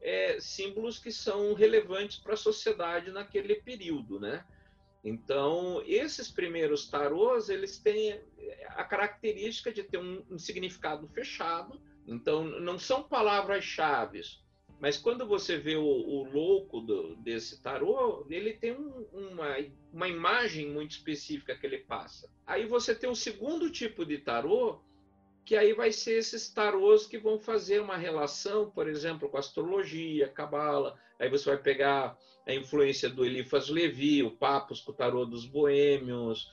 é, símbolos que são relevantes para a sociedade naquele período, né? Então, esses primeiros tarôs, eles têm a característica de ter um, um significado fechado. Então, não são palavras-chave, mas quando você vê o, o louco do, desse tarô, ele tem um, uma, uma imagem muito específica que ele passa. Aí você tem o segundo tipo de tarô, que aí vai ser esses tarôs que vão fazer uma relação, por exemplo, com astrologia, cabala. Aí você vai pegar a influência do Elifas Levi, o Papos com o tarô dos boêmios,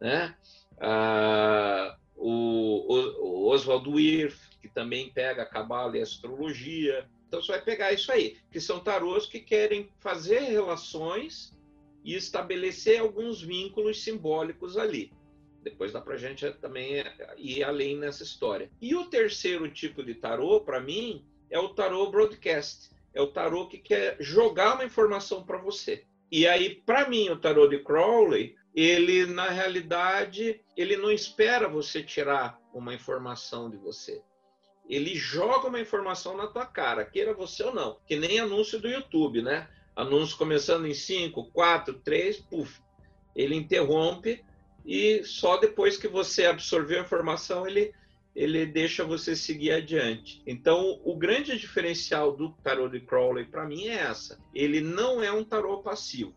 né? Ah, o, o, o Oswald Wirth, que também pega cabala e astrologia. Então você vai pegar isso aí, que são tarôs que querem fazer relações e estabelecer alguns vínculos simbólicos ali. Depois dá para gente também ir além nessa história. E o terceiro tipo de tarô, para mim, é o tarô broadcast. É o tarô que quer jogar uma informação para você. E aí, para mim, o tarô de Crowley, ele na realidade, ele não espera você tirar uma informação de você. Ele joga uma informação na tua cara, queira você ou não. Que nem anúncio do YouTube, né? Anúncio começando em 5, 4, 3, puf. Ele interrompe e só depois que você absorveu a informação ele ele deixa você seguir adiante. Então, o grande diferencial do tarô de Crowley para mim é essa. Ele não é um tarô passivo.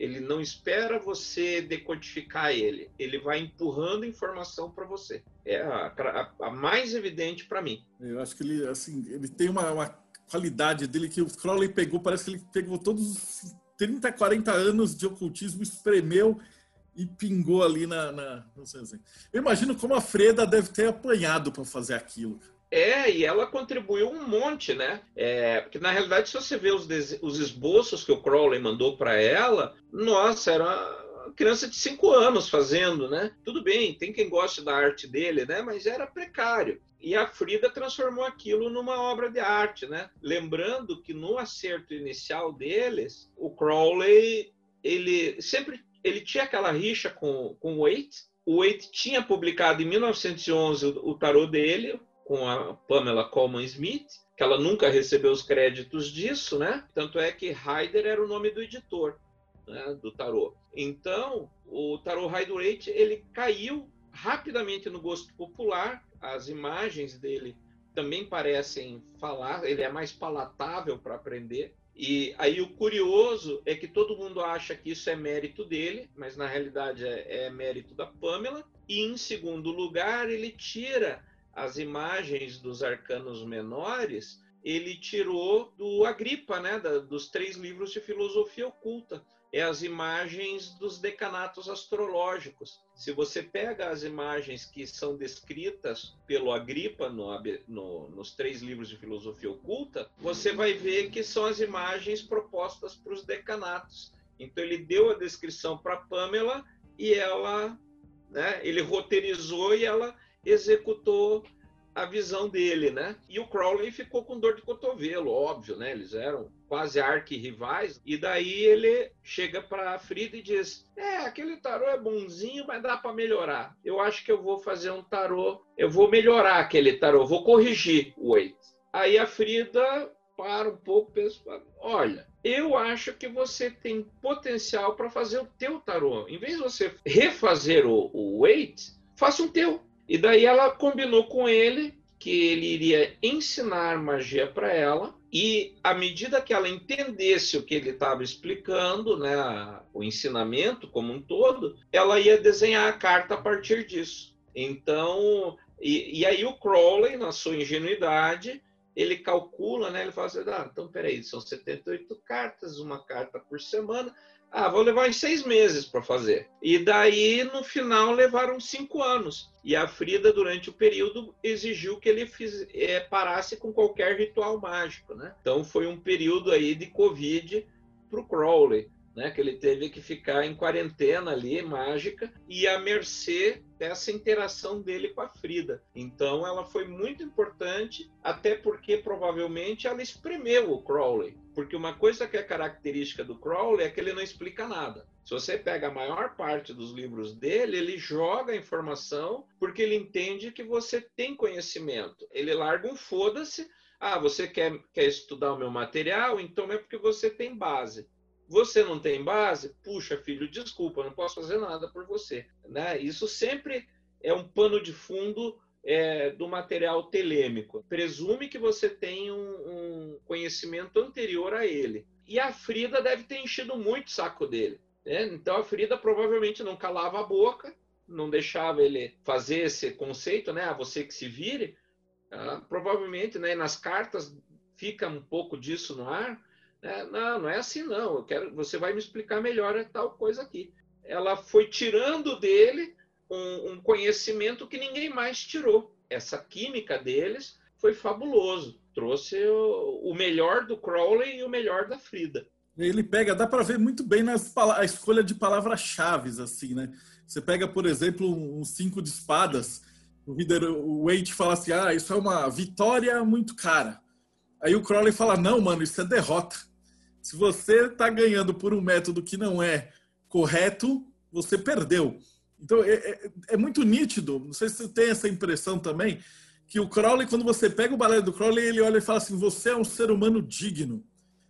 Ele não espera você decodificar ele. Ele vai empurrando informação para você. É a, a, a mais evidente para mim. Eu acho que ele, assim, ele tem uma, uma qualidade dele que o Crowley pegou. Parece que ele pegou todos os 30, 40 anos de ocultismo, espremeu e pingou ali na, na assim. Eu imagino como a Freda deve ter apanhado para fazer aquilo. É, e ela contribuiu um monte, né? É, porque na realidade, se você vê os, os esboços que o Crowley mandou para ela, nossa, era criança de cinco anos fazendo, né? Tudo bem, tem quem goste da arte dele, né? Mas era precário. E a Frida transformou aquilo numa obra de arte, né? Lembrando que no acerto inicial deles, o Crowley ele sempre ele tinha aquela rixa com, com o Waite. O Waite tinha publicado em 1911 o, o tarô dele, com a Pamela Coleman Smith, que ela nunca recebeu os créditos disso, né? Tanto é que Ryder era o nome do editor né, do tarô. Então, o tarô Rider-Waite, ele caiu rapidamente no gosto popular. As imagens dele também parecem falar, ele é mais palatável para aprender. E aí o curioso é que todo mundo acha que isso é mérito dele, mas na realidade é, é mérito da Pamela. E em segundo lugar, ele tira as imagens dos arcanos menores ele tirou do Agripa, né, da, dos três livros de filosofia oculta. É as imagens dos decanatos astrológicos. Se você pega as imagens que são descritas pelo Agripa no, no, nos três livros de filosofia oculta, você vai ver que são as imagens propostas para os decanatos. Então ele deu a descrição para Pamela e ela, né, ele roteirizou e ela executou a visão dele, né? E o Crowley ficou com dor de cotovelo, óbvio, né? Eles eram quase arqui-rivais. E daí ele chega para Frida e diz: É, aquele tarô é bonzinho, mas dá para melhorar. Eu acho que eu vou fazer um tarô, eu vou melhorar aquele tarô, vou corrigir o Wait. Aí a Frida para um pouco, pensa: Olha, eu acho que você tem potencial para fazer o teu tarô. Em vez de você refazer o, o faça um teu e daí ela combinou com ele que ele iria ensinar magia para ela e à medida que ela entendesse o que ele estava explicando, né, o ensinamento como um todo, ela ia desenhar a carta a partir disso. Então, e, e aí o Crowley, na sua ingenuidade, ele calcula, né, ele fala assim, ah, então peraí, são 78 cartas, uma carta por semana, ah, vou levar em seis meses para fazer. E daí, no final, levaram cinco anos. E a Frida, durante o período, exigiu que ele fiz, é, parasse com qualquer ritual mágico. Né? Então, foi um período aí de Covid para o Crowley né, que ele teve que ficar em quarentena ali, mágica, e à mercê dessa interação dele com a Frida. Então ela foi muito importante, até porque provavelmente ela espremeu o Crowley. Porque uma coisa que é característica do Crowley é que ele não explica nada. Se você pega a maior parte dos livros dele, ele joga a informação porque ele entende que você tem conhecimento. Ele larga um foda-se. Ah, você quer, quer estudar o meu material? Então é porque você tem base. Você não tem base? Puxa, filho, desculpa, não posso fazer nada por você. Né? Isso sempre é um pano de fundo é, do material telêmico. Presume que você tem um, um, conhecimento anterior a ele. E a Frida deve ter enchido muito o saco dele. Né? Então a Frida provavelmente não calava a boca, não deixava ele fazer esse conceito, né? Ah, você que se vire. Ah, provavelmente, né, nas cartas fica um pouco disso no ar, é, não, não é assim não. Eu quero, você vai me explicar melhor tal coisa aqui. Ela foi tirando dele um, um conhecimento que ninguém mais tirou. Essa química deles foi fabuloso. Trouxe o, o melhor do Crowley e o melhor da Frida. Ele pega, dá para ver muito bem nas a escolha de palavras-chave, assim, né? Você pega, por exemplo, um cinco de espadas, o Rider Waite fala assim: ah, isso é uma vitória muito cara. Aí o Crowley fala: não, mano, isso é derrota. Se você está ganhando por um método que não é correto, você perdeu. Então é, é, é, muito nítido. Não sei se você tem essa impressão também que o Crowley, quando você pega o balé do Crowley, ele olha e fala assim: você é um ser humano digno.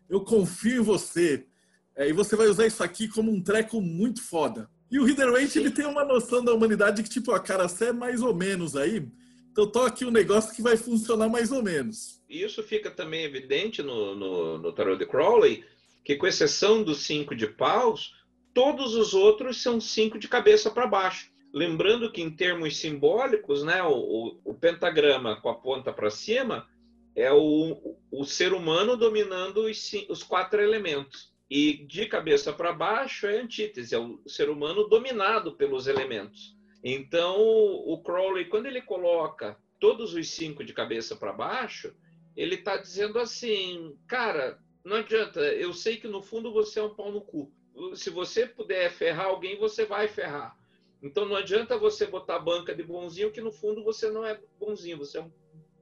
Eu confio em você. É, e você vai usar isso aqui como um treco muito foda. E o Waite, ele tem uma noção da humanidade que, tipo, a cara, você é mais ou menos aí. Então toca aqui um negócio que vai funcionar mais ou menos. Isso fica também evidente no, no, no Tarot de Crowley, que com exceção dos cinco de paus, todos os outros são cinco de cabeça para baixo. Lembrando que em termos simbólicos, né, o, o pentagrama com a ponta para cima é o, o ser humano dominando os, os quatro elementos. E de cabeça para baixo é antítese, é o ser humano dominado pelos elementos. Então, o Crowley, quando ele coloca todos os cinco de cabeça para baixo, ele está dizendo assim, cara, não adianta, eu sei que no fundo você é um pau no cu. Se você puder ferrar alguém, você vai ferrar. Então não adianta você botar banca de bonzinho, que no fundo você não é bonzinho, você é um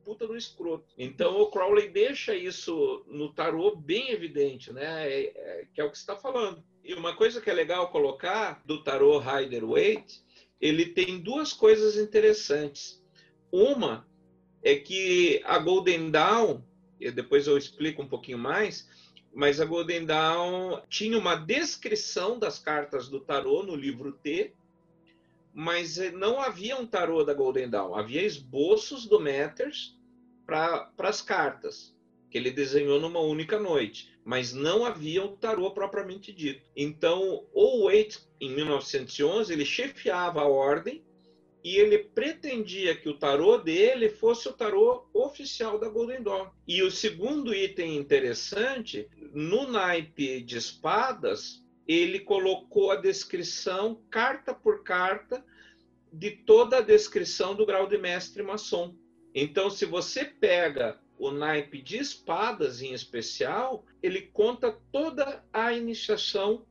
puta do escroto. Então o Crowley deixa isso no tarô bem evidente, né? É, é, que é o que está falando. E uma coisa que é legal colocar do tarô Rider Waite ele tem duas coisas interessantes. Uma é que a Golden Dawn, e depois eu explico um pouquinho mais, mas a Golden Dawn tinha uma descrição das cartas do tarô no livro T, mas não havia um tarô da Golden Dawn, havia esboços do Matters para as cartas que ele desenhou numa única noite, mas não havia um tarô propriamente dito. Então, o Waite, em 1911, ele chefiava a ordem e ele pretendia que o tarô dele fosse o tarô oficial da Golden Dawn. E o segundo item interessante, no naipe de espadas, ele colocou a descrição carta por carta de toda a descrição do grau de mestre maçom. Então, se você pega o naipe de espadas em especial, ele conta toda a iniciação.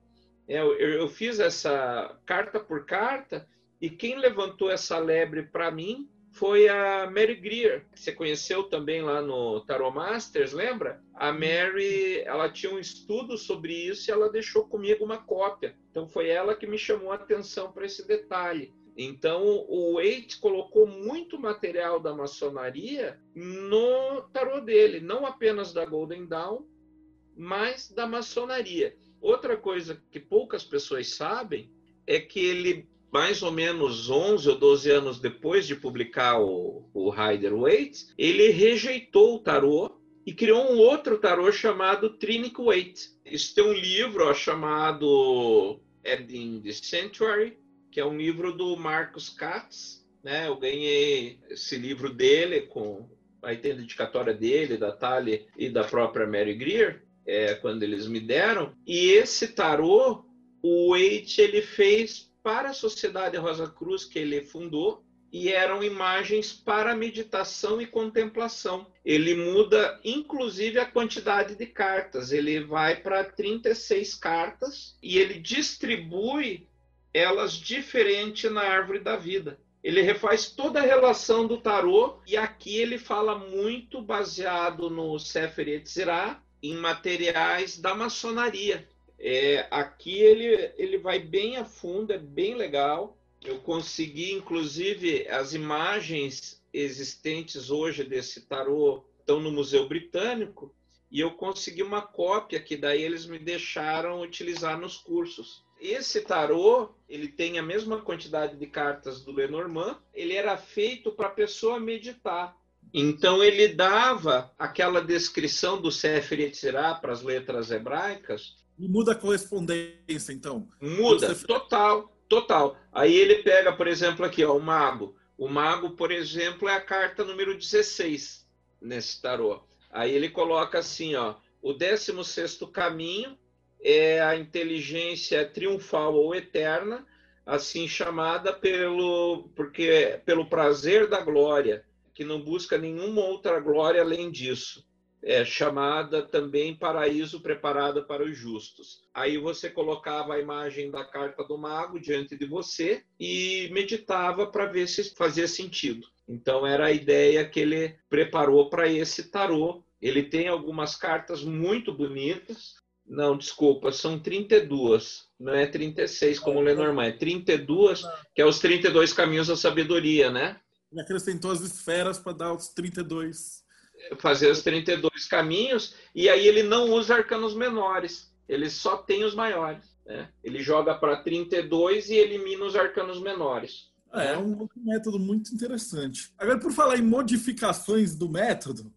É, eu, eu fiz essa carta por carta e quem levantou essa lebre para mim foi a Mary Greer, que você conheceu também lá no Tarot Masters, lembra? A Mary, ela tinha um estudo sobre isso e ela deixou comigo uma cópia. Então foi ela que me chamou a atenção para esse detalhe. Então o Waite colocou muito material da maçonaria no tarot dele, não apenas da Golden Dawn, mas da maçonaria. Outra coisa que poucas pessoas sabem é que ele mais ou menos 11 ou 12 anos depois de publicar o, o Rider Waite, ele rejeitou o tarô e criou um outro tarô chamado Trinic Waite. Isso tem um livro ó, chamado Ending the Sanctuary, que é um livro do Marcos Katz. Né? Eu ganhei esse livro dele com aí tem a dedicatória dele, da Thalie e da própria Mary Greer, é, quando eles me deram. E esse tarô, o Waite ele fez para a Sociedade Rosa Cruz que ele fundou e eram imagens para meditação e contemplação. Ele muda inclusive a quantidade de cartas, ele vai para 36 cartas e ele distribui elas diferente na árvore da vida. Ele refaz toda a relação do tarô e aqui ele fala muito baseado no Sefer Yetzirah em materiais da maçonaria. É, aqui ele, ele vai bem a fundo, é bem legal. Eu consegui, inclusive, as imagens existentes hoje desse tarô estão no Museu Britânico e eu consegui uma cópia que daí eles me deixaram utilizar nos cursos. Esse tarô, ele tem a mesma quantidade de cartas do Lenormand, ele era feito para a pessoa meditar. Então ele dava aquela descrição do Sefer Yetzirah para as letras hebraicas e muda a correspondência, então. Muda, Você... total, total. Aí ele pega, por exemplo, aqui, ó, o mago. O mago, por exemplo, é a carta número 16 nesse tarô. Aí ele coloca assim, ó, o 16 caminho é a inteligência triunfal ou eterna, assim chamada pelo porque pelo prazer da glória, que não busca nenhuma outra glória além disso é, chamada também paraíso preparada para os justos. Aí você colocava a imagem da carta do mago diante de você e meditava para ver se fazia sentido. Então era a ideia que ele preparou para esse tarô. Ele tem algumas cartas muito bonitas. Não, desculpa, são 32, não é 36 como o Lenormand, é 32, que é os 32 caminhos da sabedoria, né? E acrescentou as esferas para dar os 32 fazer os 32 caminhos, e aí ele não usa arcanos menores, ele só tem os maiores. Né? Ele joga para 32 e elimina os arcanos menores. É, é um método muito interessante. Agora, por falar em modificações do método,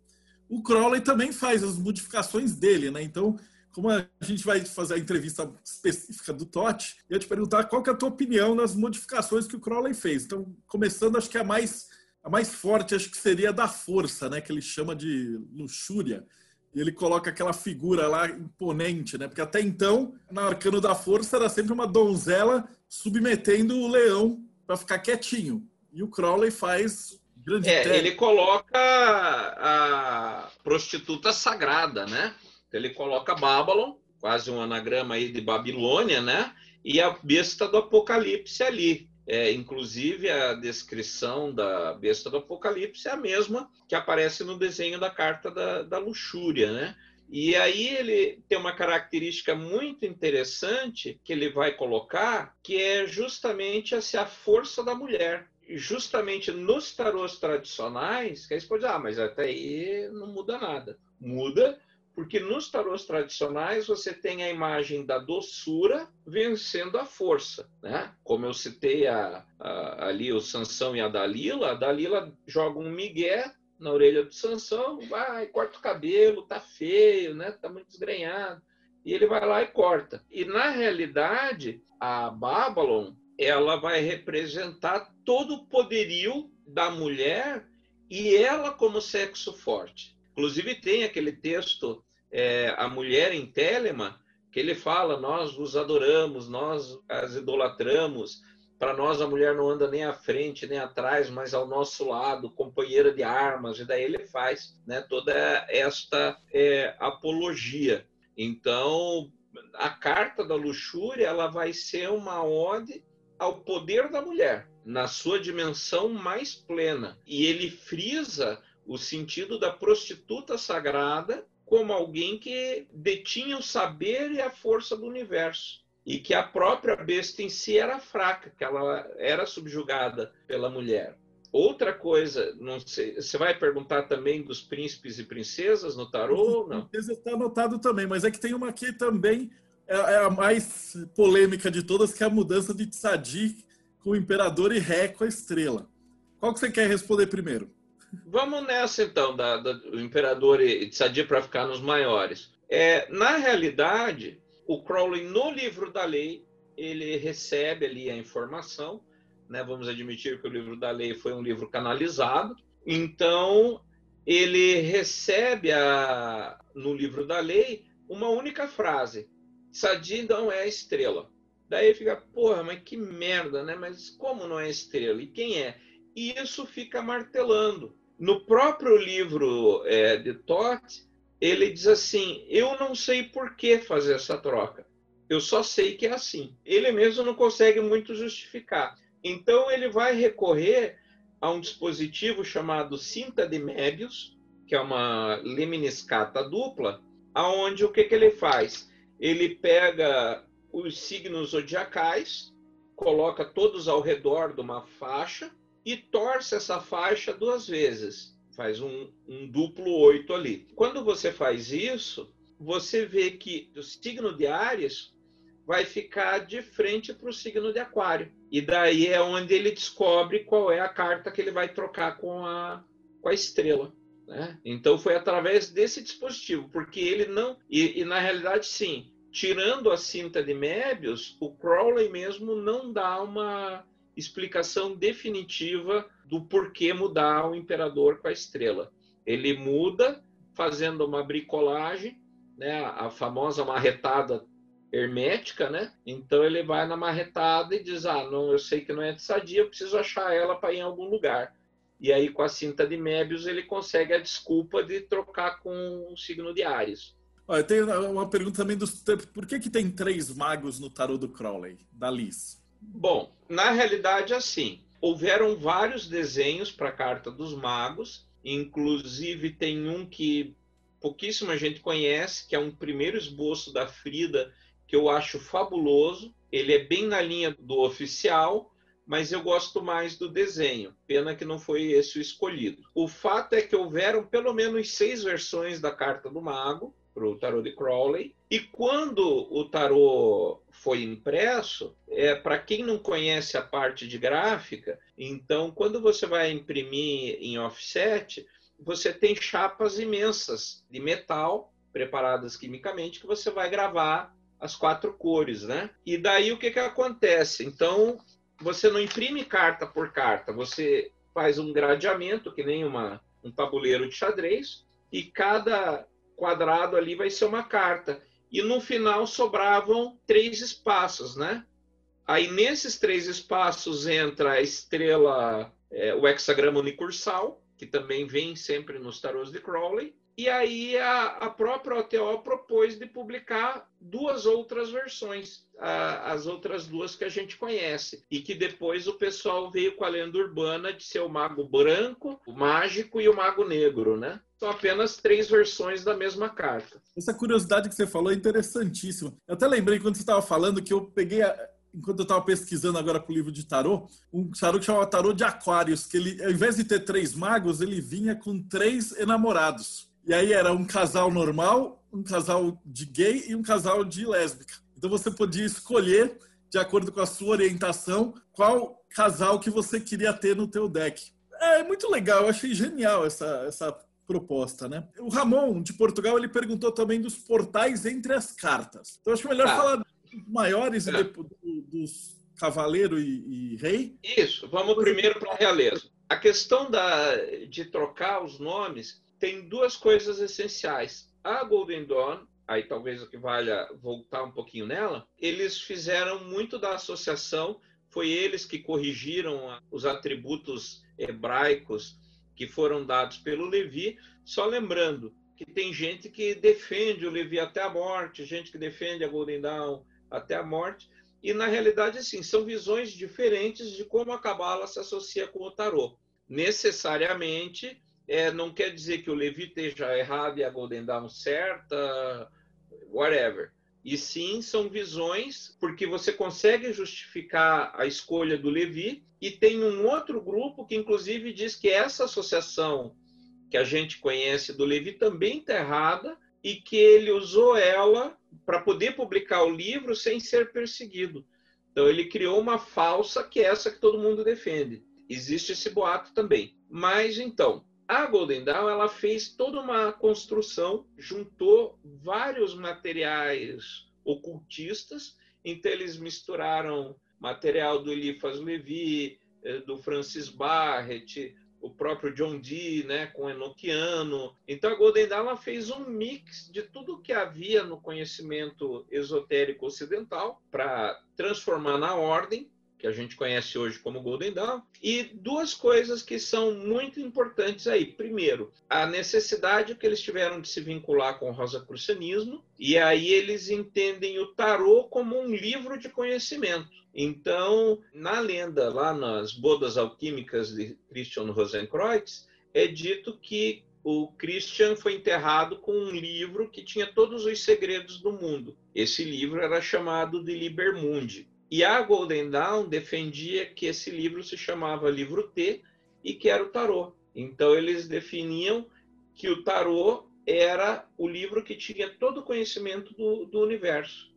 o Crowley também faz as modificações dele, né? Então, como a gente vai fazer a entrevista específica do Totti, eu ia te perguntar qual que é a tua opinião nas modificações que o Crowley fez. Então, começando, acho que a mais a mais forte acho que seria da força, né? Que ele chama de luxúria. E ele coloca aquela figura lá imponente, né? Porque até então, no arcano da força era sempre uma donzela submetendo o leão para ficar quietinho. E o Crowley faz grande é, ele coloca a prostituta sagrada, né? Ele coloca Babylon, quase um anagrama aí de Babilônia, né? E a besta do Apocalipse ali. É, inclusive, a descrição da besta do Apocalipse é a mesma que aparece no desenho da carta da, da luxúria, né? E aí ele tem uma característica muito interessante que ele vai colocar, que é justamente essa a força da mulher. Justamente nos tarôs tradicionais, que aí você pode dizer, ah, mas até aí não muda nada. Muda porque nos tarôs tradicionais você tem a imagem da doçura vencendo a força, né? Como eu citei a, a, ali o Sansão e a Dalila, a Dalila joga um migué na orelha do Sansão, vai, corta o cabelo, tá feio, né? Tá muito desgrenhado. E ele vai lá e corta. E na realidade, a Babylon, ela vai representar todo o poderio da mulher e ela como sexo forte. Inclusive tem aquele texto, é, a mulher em Telema, que ele fala: nós os adoramos, nós as idolatramos. Para nós a mulher não anda nem à frente nem atrás, mas ao nosso lado, companheira de armas. E daí ele faz, né, toda esta é, apologia. Então a carta da luxúria ela vai ser uma ode ao poder da mulher na sua dimensão mais plena. E ele frisa o sentido da prostituta sagrada como alguém que detinha o saber e a força do universo. E que a própria besta em si era fraca, que ela era subjugada pela mulher. Outra coisa, não sei, você vai perguntar também dos príncipes e princesas no tarô? Não. Princesa está anotado também, mas é que tem uma aqui também, é, é a mais polêmica de todas, que é a mudança de Tzadik com o imperador e Ré com a estrela. Qual que você quer responder primeiro? Vamos nessa então, da, da, do imperador e de Sadia para ficar nos maiores. É, na realidade, o Crowley, no livro da lei, ele recebe ali a informação, né? vamos admitir que o livro da lei foi um livro canalizado, então ele recebe a, no livro da lei uma única frase: Sadi não é estrela. Daí fica, porra, mas que merda, né? Mas como não é estrela? E quem é? E isso fica martelando. No próprio livro é, de Toth, ele diz assim: Eu não sei por que fazer essa troca. Eu só sei que é assim. Ele mesmo não consegue muito justificar. Então ele vai recorrer a um dispositivo chamado cinta de Mébius, que é uma leminiscata dupla, aonde o que, que ele faz? Ele pega os signos zodiacais, coloca todos ao redor de uma faixa e torce essa faixa duas vezes. Faz um, um duplo oito ali. Quando você faz isso, você vê que o signo de Ares vai ficar de frente para o signo de Aquário. E daí é onde ele descobre qual é a carta que ele vai trocar com a, com a estrela. Né? Então foi através desse dispositivo, porque ele não. E, e na realidade, sim, tirando a cinta de Mébius, o Crowley mesmo não dá uma explicação definitiva do porquê mudar o imperador com a estrela. Ele muda fazendo uma bricolagem, né, a famosa marretada hermética, né? Então ele vai na marretada e diz: "Ah, não, eu sei que não é de sadia, eu preciso achar ela para ir em algum lugar". E aí com a cinta de Mébius ele consegue a desculpa de trocar com o signo de Ares. Tem uma pergunta também dos por que que tem três magos no tarô do Crowley, da Liz? Bom, na realidade, assim, houveram vários desenhos para a carta dos magos, inclusive tem um que pouquíssima gente conhece, que é um primeiro esboço da Frida, que eu acho fabuloso. Ele é bem na linha do oficial, mas eu gosto mais do desenho. Pena que não foi esse o escolhido. O fato é que houveram pelo menos seis versões da carta do mago, para o tarô de Crowley. E quando o tarô foi impresso, é para quem não conhece a parte de gráfica, então quando você vai imprimir em offset, você tem chapas imensas de metal preparadas quimicamente que você vai gravar as quatro cores, né? E daí o que que acontece? Então você não imprime carta por carta, você faz um gradeamento que nem uma um tabuleiro de xadrez e cada quadrado ali vai ser uma carta. E no final sobravam três espaços, né? Aí nesses três espaços entra a estrela, é, o hexagrama unicursal, que também vem sempre nos tarôs de Crowley, e aí a, a própria OTO propôs de publicar duas outras versões, a, as outras duas que a gente conhece, e que depois o pessoal veio com a lenda urbana de ser o mago branco, o mágico e o mago negro, né? São apenas três versões da mesma carta. Essa curiosidade que você falou é interessantíssima. Eu até lembrei quando você estava falando que eu peguei a enquanto eu estava pesquisando agora para o livro de tarô, um tarô que chamava Tarô de Aquários, que ele, ao invés de ter três magos, ele vinha com três enamorados. E aí era um casal normal, um casal de gay e um casal de lésbica. Então você podia escolher, de acordo com a sua orientação, qual casal que você queria ter no teu deck. É muito legal, eu achei genial essa, essa proposta, né? O Ramon, de Portugal, ele perguntou também dos portais entre as cartas. Então acho melhor ah. falar maiores ah. e dos cavaleiro e, e rei? Isso, vamos primeiro para a realeza. A questão da, de trocar os nomes tem duas coisas essenciais. A Golden Dawn, aí talvez o que valha voltar um pouquinho nela, eles fizeram muito da associação, foi eles que corrigiram os atributos hebraicos que foram dados pelo Levi, só lembrando que tem gente que defende o Levi até a morte, gente que defende a Golden Dawn até a morte, e na realidade, assim, são visões diferentes de como a Cabala se associa com o tarô. Necessariamente, é, não quer dizer que o Levi esteja errado e a Golden Dawn certa, whatever. E sim, são visões, porque você consegue justificar a escolha do Levi, e tem um outro grupo que, inclusive, diz que essa associação que a gente conhece do Levi também está errada e que ele usou ela para poder publicar o livro sem ser perseguido. Então ele criou uma falsa que é essa que todo mundo defende. Existe esse boato também. Mas então, a Golden Dawn ela fez toda uma construção, juntou vários materiais ocultistas, então eles misturaram material do Eliphas Levi, eh, do Francis Barrett, o próprio John Dee, né, com Enochiano. Então a Golden Dawn fez um mix de tudo que havia no conhecimento esotérico ocidental para transformar na ordem que a gente conhece hoje como Golden Dawn, e duas coisas que são muito importantes aí. Primeiro, a necessidade que eles tiveram de se vincular com o rosacrucianismo, e aí eles entendem o tarô como um livro de conhecimento. Então, na lenda, lá nas bodas alquímicas de Christian Rosenkreutz, é dito que o Christian foi enterrado com um livro que tinha todos os segredos do mundo. Esse livro era chamado de Liber Mundi. E a Golden Dawn defendia que esse livro se chamava Livro T e que era o tarô. Então eles definiam que o tarô era o livro que tinha todo o conhecimento do, do universo.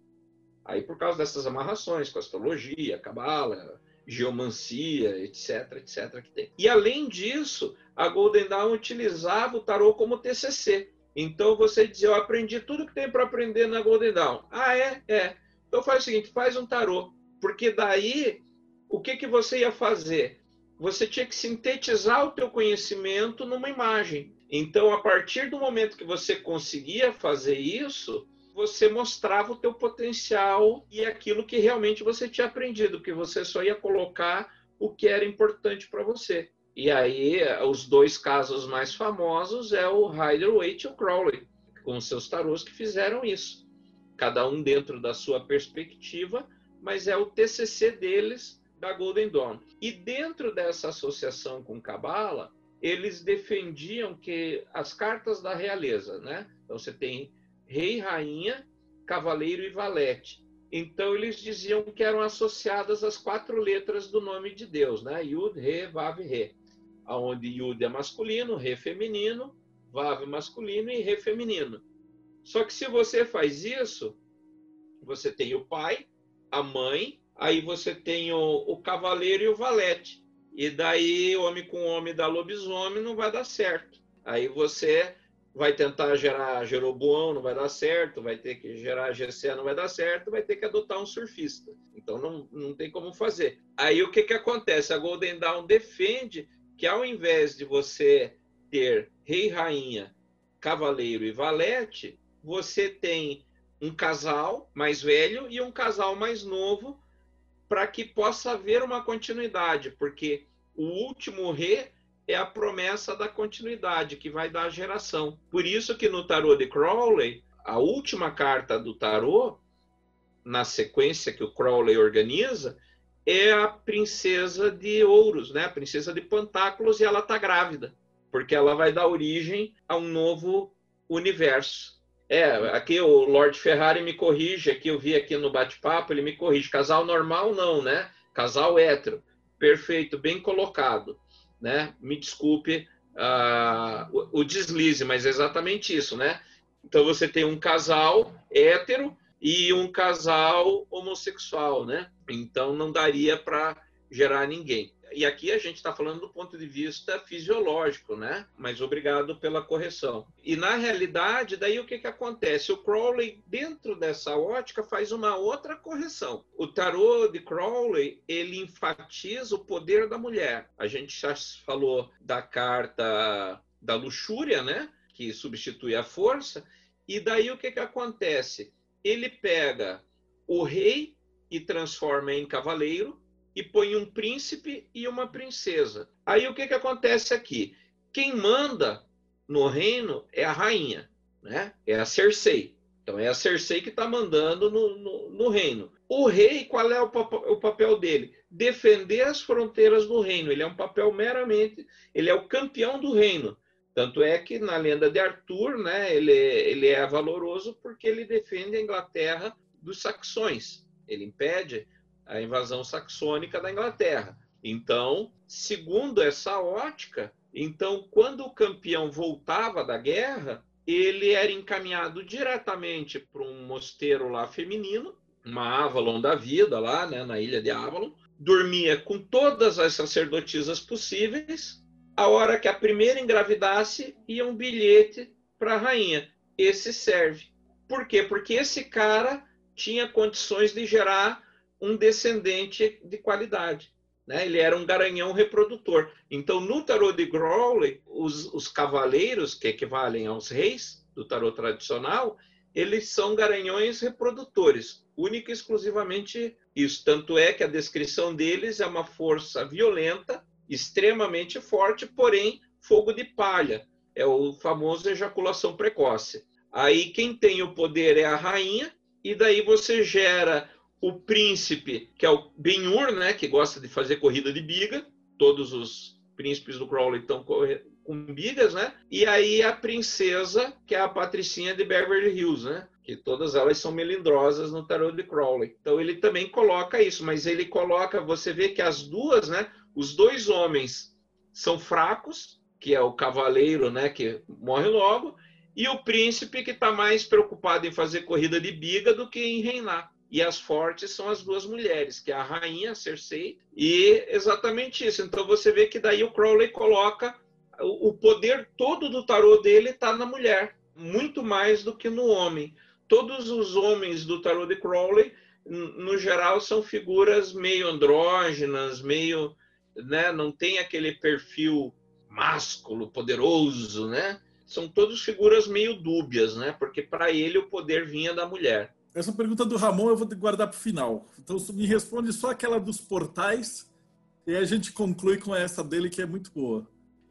Aí por causa dessas amarrações com astrologia, cabala, geomancia, etc, etc que tem. E além disso, a Golden Dawn utilizava o tarô como TCC. Então você dizia, eu aprendi tudo que tem para aprender na Golden Dawn. Ah, é? É. Então faz o seguinte, faz um tarô. Porque daí, o que, que você ia fazer? Você tinha que sintetizar o teu conhecimento numa imagem. Então, a partir do momento que você conseguia fazer isso, você mostrava o teu potencial e aquilo que realmente você tinha aprendido, porque você só ia colocar o que era importante para você. E aí, os dois casos mais famosos é o Rider-Waite e o Crowley, com seus tarôs que fizeram isso. Cada um dentro da sua perspectiva, mas é o TCC deles da Golden Dawn. E dentro dessa associação com Cabala, eles defendiam que as cartas da realeza, né? Então você tem rei, rainha, cavaleiro e valete. Então eles diziam que eram associadas as quatro letras do nome de Deus, né? Yud, Re, Vav, Re. Onde Yud é masculino, Re feminino, Vav masculino e Re feminino. Só que se você faz isso, você tem o pai, a mãe, aí você tem o, o cavaleiro e o valete. E daí, homem com homem dá lobisomem, não vai dar certo. Aí você vai tentar gerar Jeroboão, não vai dar certo, vai ter que gerar GC, não vai dar certo, vai ter que adotar um surfista. Então não, não tem como fazer. Aí o que, que acontece? A Golden Dawn defende que ao invés de você ter rei, rainha, cavaleiro e valete, você tem um casal mais velho e um casal mais novo para que possa haver uma continuidade, porque o último rei é a promessa da continuidade que vai dar a geração. Por isso que no tarô de Crowley, a última carta do tarô, na sequência que o Crowley organiza, é a princesa de ouros, né? A princesa de pentáculos e ela está grávida, porque ela vai dar origem a um novo universo. É, aqui o Lord Ferrari me corrige, aqui eu vi aqui no bate-papo, ele me corrige. Casal normal não, né? Casal hétero. Perfeito, bem colocado. Né? Me desculpe uh, o, o deslize, mas é exatamente isso, né? Então você tem um casal hétero e um casal homossexual, né? Então não daria para gerar ninguém. E aqui a gente está falando do ponto de vista fisiológico, né? Mas obrigado pela correção. E na realidade, daí o que, que acontece? O Crowley, dentro dessa ótica, faz uma outra correção. O tarô de Crowley, ele enfatiza o poder da mulher. A gente já falou da carta da luxúria, né? Que substitui a força. E daí o que, que acontece? Ele pega o rei e transforma em cavaleiro e põe um príncipe e uma princesa. Aí o que, que acontece aqui? Quem manda no reino é a rainha, né? É a Cersei. Então é a Cersei que está mandando no, no, no, reino. O rei, qual é o, o, papel dele? Defender as fronteiras do reino. Ele é um papel meramente, ele é o campeão do reino. Tanto é que na lenda de Arthur, né, ele, ele é valoroso porque ele defende a Inglaterra dos saxões. Ele impede a invasão saxônica da Inglaterra. Então, segundo essa ótica, então quando o campeão voltava da guerra, ele era encaminhado diretamente para um mosteiro lá feminino, uma Avalon da vida lá, né, na ilha de Avalon, dormia com todas as sacerdotisas possíveis. A hora que a primeira engravidasse, ia um bilhete para a rainha. Esse serve. Por quê? Porque esse cara tinha condições de gerar um descendente de qualidade. Né? Ele era um garanhão reprodutor. Então, no tarô de Crowley, os, os cavaleiros, que equivalem aos reis do tarô tradicional, eles são garanhões reprodutores, única e exclusivamente isso. Tanto é que a descrição deles é uma força violenta, extremamente forte, porém fogo de palha. É o famoso ejaculação precoce. Aí quem tem o poder é a rainha, e daí você gera o príncipe, que é o Ben-Hur, né, que gosta de fazer corrida de biga, todos os príncipes do Crowley estão com bigas, né? E aí a princesa, que é a patricinha de Beverly Hills, né? Que todas elas são melindrosas no tarot de Crowley. Então ele também coloca isso, mas ele coloca, você vê que as duas, né? Os dois homens são fracos, que é o cavaleiro, né? Que morre logo, e o príncipe que está mais preocupado em fazer corrida de biga do que em reinar e as fortes são as duas mulheres, que é a rainha, a Cersei, e exatamente isso. Então você vê que daí o Crowley coloca o poder todo do tarô dele está na mulher, muito mais do que no homem. Todos os homens do tarô de Crowley, no geral, são figuras meio andrógenas, meio, né, não tem aquele perfil másculo, poderoso, né? São todas figuras meio dúbias, né? Porque para ele o poder vinha da mulher. Essa pergunta do Ramon eu vou guardar para o final. Então, me responde só aquela dos portais e a gente conclui com essa dele que é muito boa.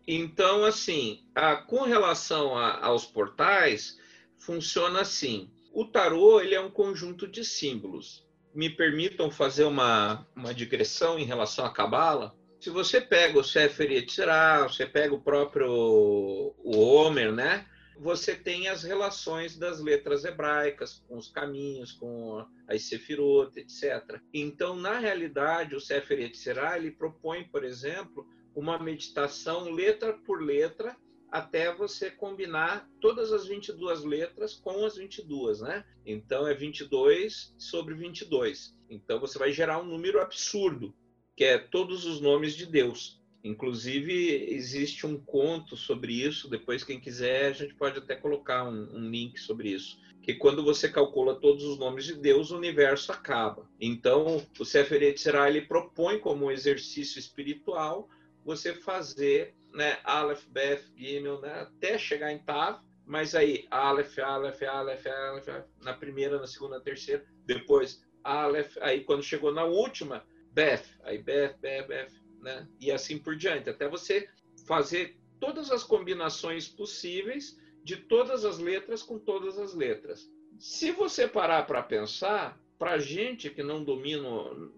Então, assim, a, com relação a, aos portais, funciona assim. O tarô ele é um conjunto de símbolos. Me permitam fazer uma, uma digressão em relação à Cabala. Se você pega o Sefer Yetzirah, você pega o próprio o Homer, né? Você tem as relações das letras hebraicas com os caminhos, com as sefirot, etc. Então, na realidade, o Sefer Yetzirah, ele propõe, por exemplo, uma meditação letra por letra até você combinar todas as 22 letras com as 22, né? Então é 22 sobre 22. Então você vai gerar um número absurdo, que é todos os nomes de Deus. Inclusive, existe um conto sobre isso. Depois, quem quiser, a gente pode até colocar um, um, link sobre isso. Que quando você calcula todos os nomes de Deus, o universo acaba. Então, o Sefer Yetzirah, ele propõe como um exercício espiritual você fazer né, Aleph, Beth, Gimel, né, até chegar em Tav. Mas aí, Aleph, Aleph, Aleph, Aleph, na primeira, na segunda, na terceira. Depois, Aleph. Aí, quando chegou na última, Beth. Aí, Beth, Beth, Beth né? E assim por diante, até você fazer todas as combinações possíveis de todas as letras com todas as letras. Se você parar para pensar, para gente que não domina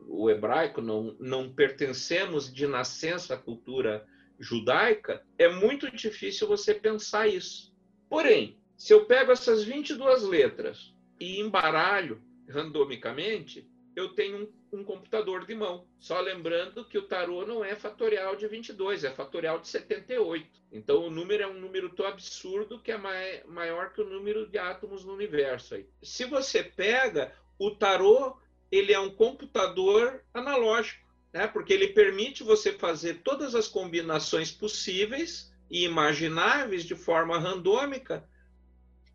o hebraico, não, não pertencemos de nascença à cultura judaica, é muito difícil você pensar isso. Porém, se eu pego essas 22 letras e embaralho randomicamente, eu tenho um um computador de mão. Só lembrando que o tarô não é fatorial de 22, é fatorial de 78. Então o número é um número tão absurdo que é maior que o número de átomos no universo. Aí. Se você pega o tarô, ele é um computador analógico. né? porque ele permite você fazer todas as combinações possíveis e imagináveis de forma randômica.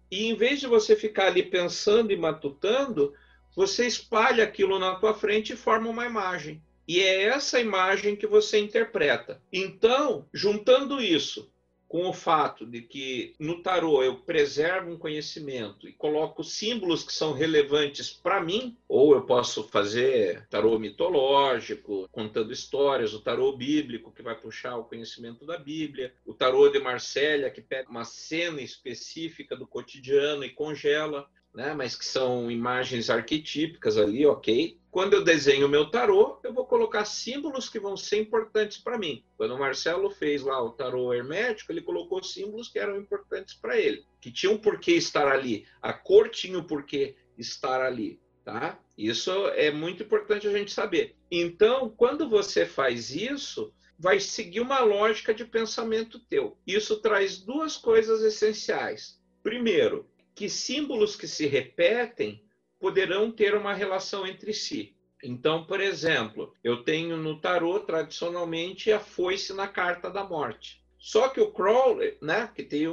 E em vez de você ficar ali pensando e matutando, você espalha aquilo na tua frente e forma uma imagem. E é essa imagem que você interpreta. Então, juntando isso com o fato de que no tarô eu preservo um conhecimento e coloco símbolos que são relevantes para mim, ou eu posso fazer tarô mitológico, contando histórias, o tarô bíblico que vai puxar o conhecimento da Bíblia, o tarô de Marsella que pega uma cena específica do cotidiano e congela, né? Mas que são imagens arquetípicas ali, ok? Quando eu desenho o meu tarô, eu vou colocar símbolos que vão ser importantes para mim. Quando o Marcelo fez lá o tarô hermético, ele colocou símbolos que eram importantes para ele, que tinham por que estar ali. A cor tinha o porquê estar ali, tá? Isso é muito importante a gente saber. Então, quando você faz isso, vai seguir uma lógica de pensamento teu. Isso traz duas coisas essenciais. Primeiro, que símbolos que se repetem poderão ter uma relação entre si. Então, por exemplo, eu tenho no tarô tradicionalmente a foice na carta da morte. Só que o Crowley, né, que tem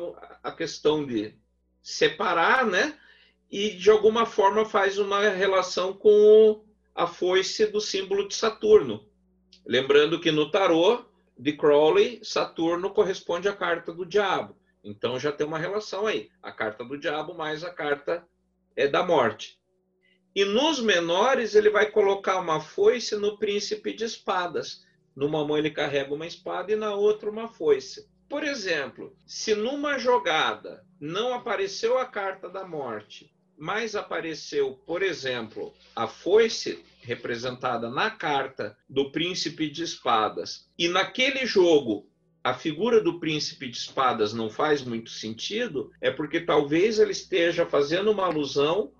a questão de separar, né, e de alguma forma faz uma relação com a foice do símbolo de Saturno. Lembrando que no tarô de Crowley, Saturno corresponde à carta do diabo. Então já tem uma relação aí. A carta do diabo mais a carta é da morte. E nos menores, ele vai colocar uma foice no príncipe de espadas. Numa mão ele carrega uma espada e na outra uma foice. Por exemplo, se numa jogada não apareceu a carta da morte, mas apareceu, por exemplo, a foice representada na carta do príncipe de espadas, e naquele jogo a figura do príncipe de espadas não faz muito sentido, é porque talvez ele esteja fazendo uma alusão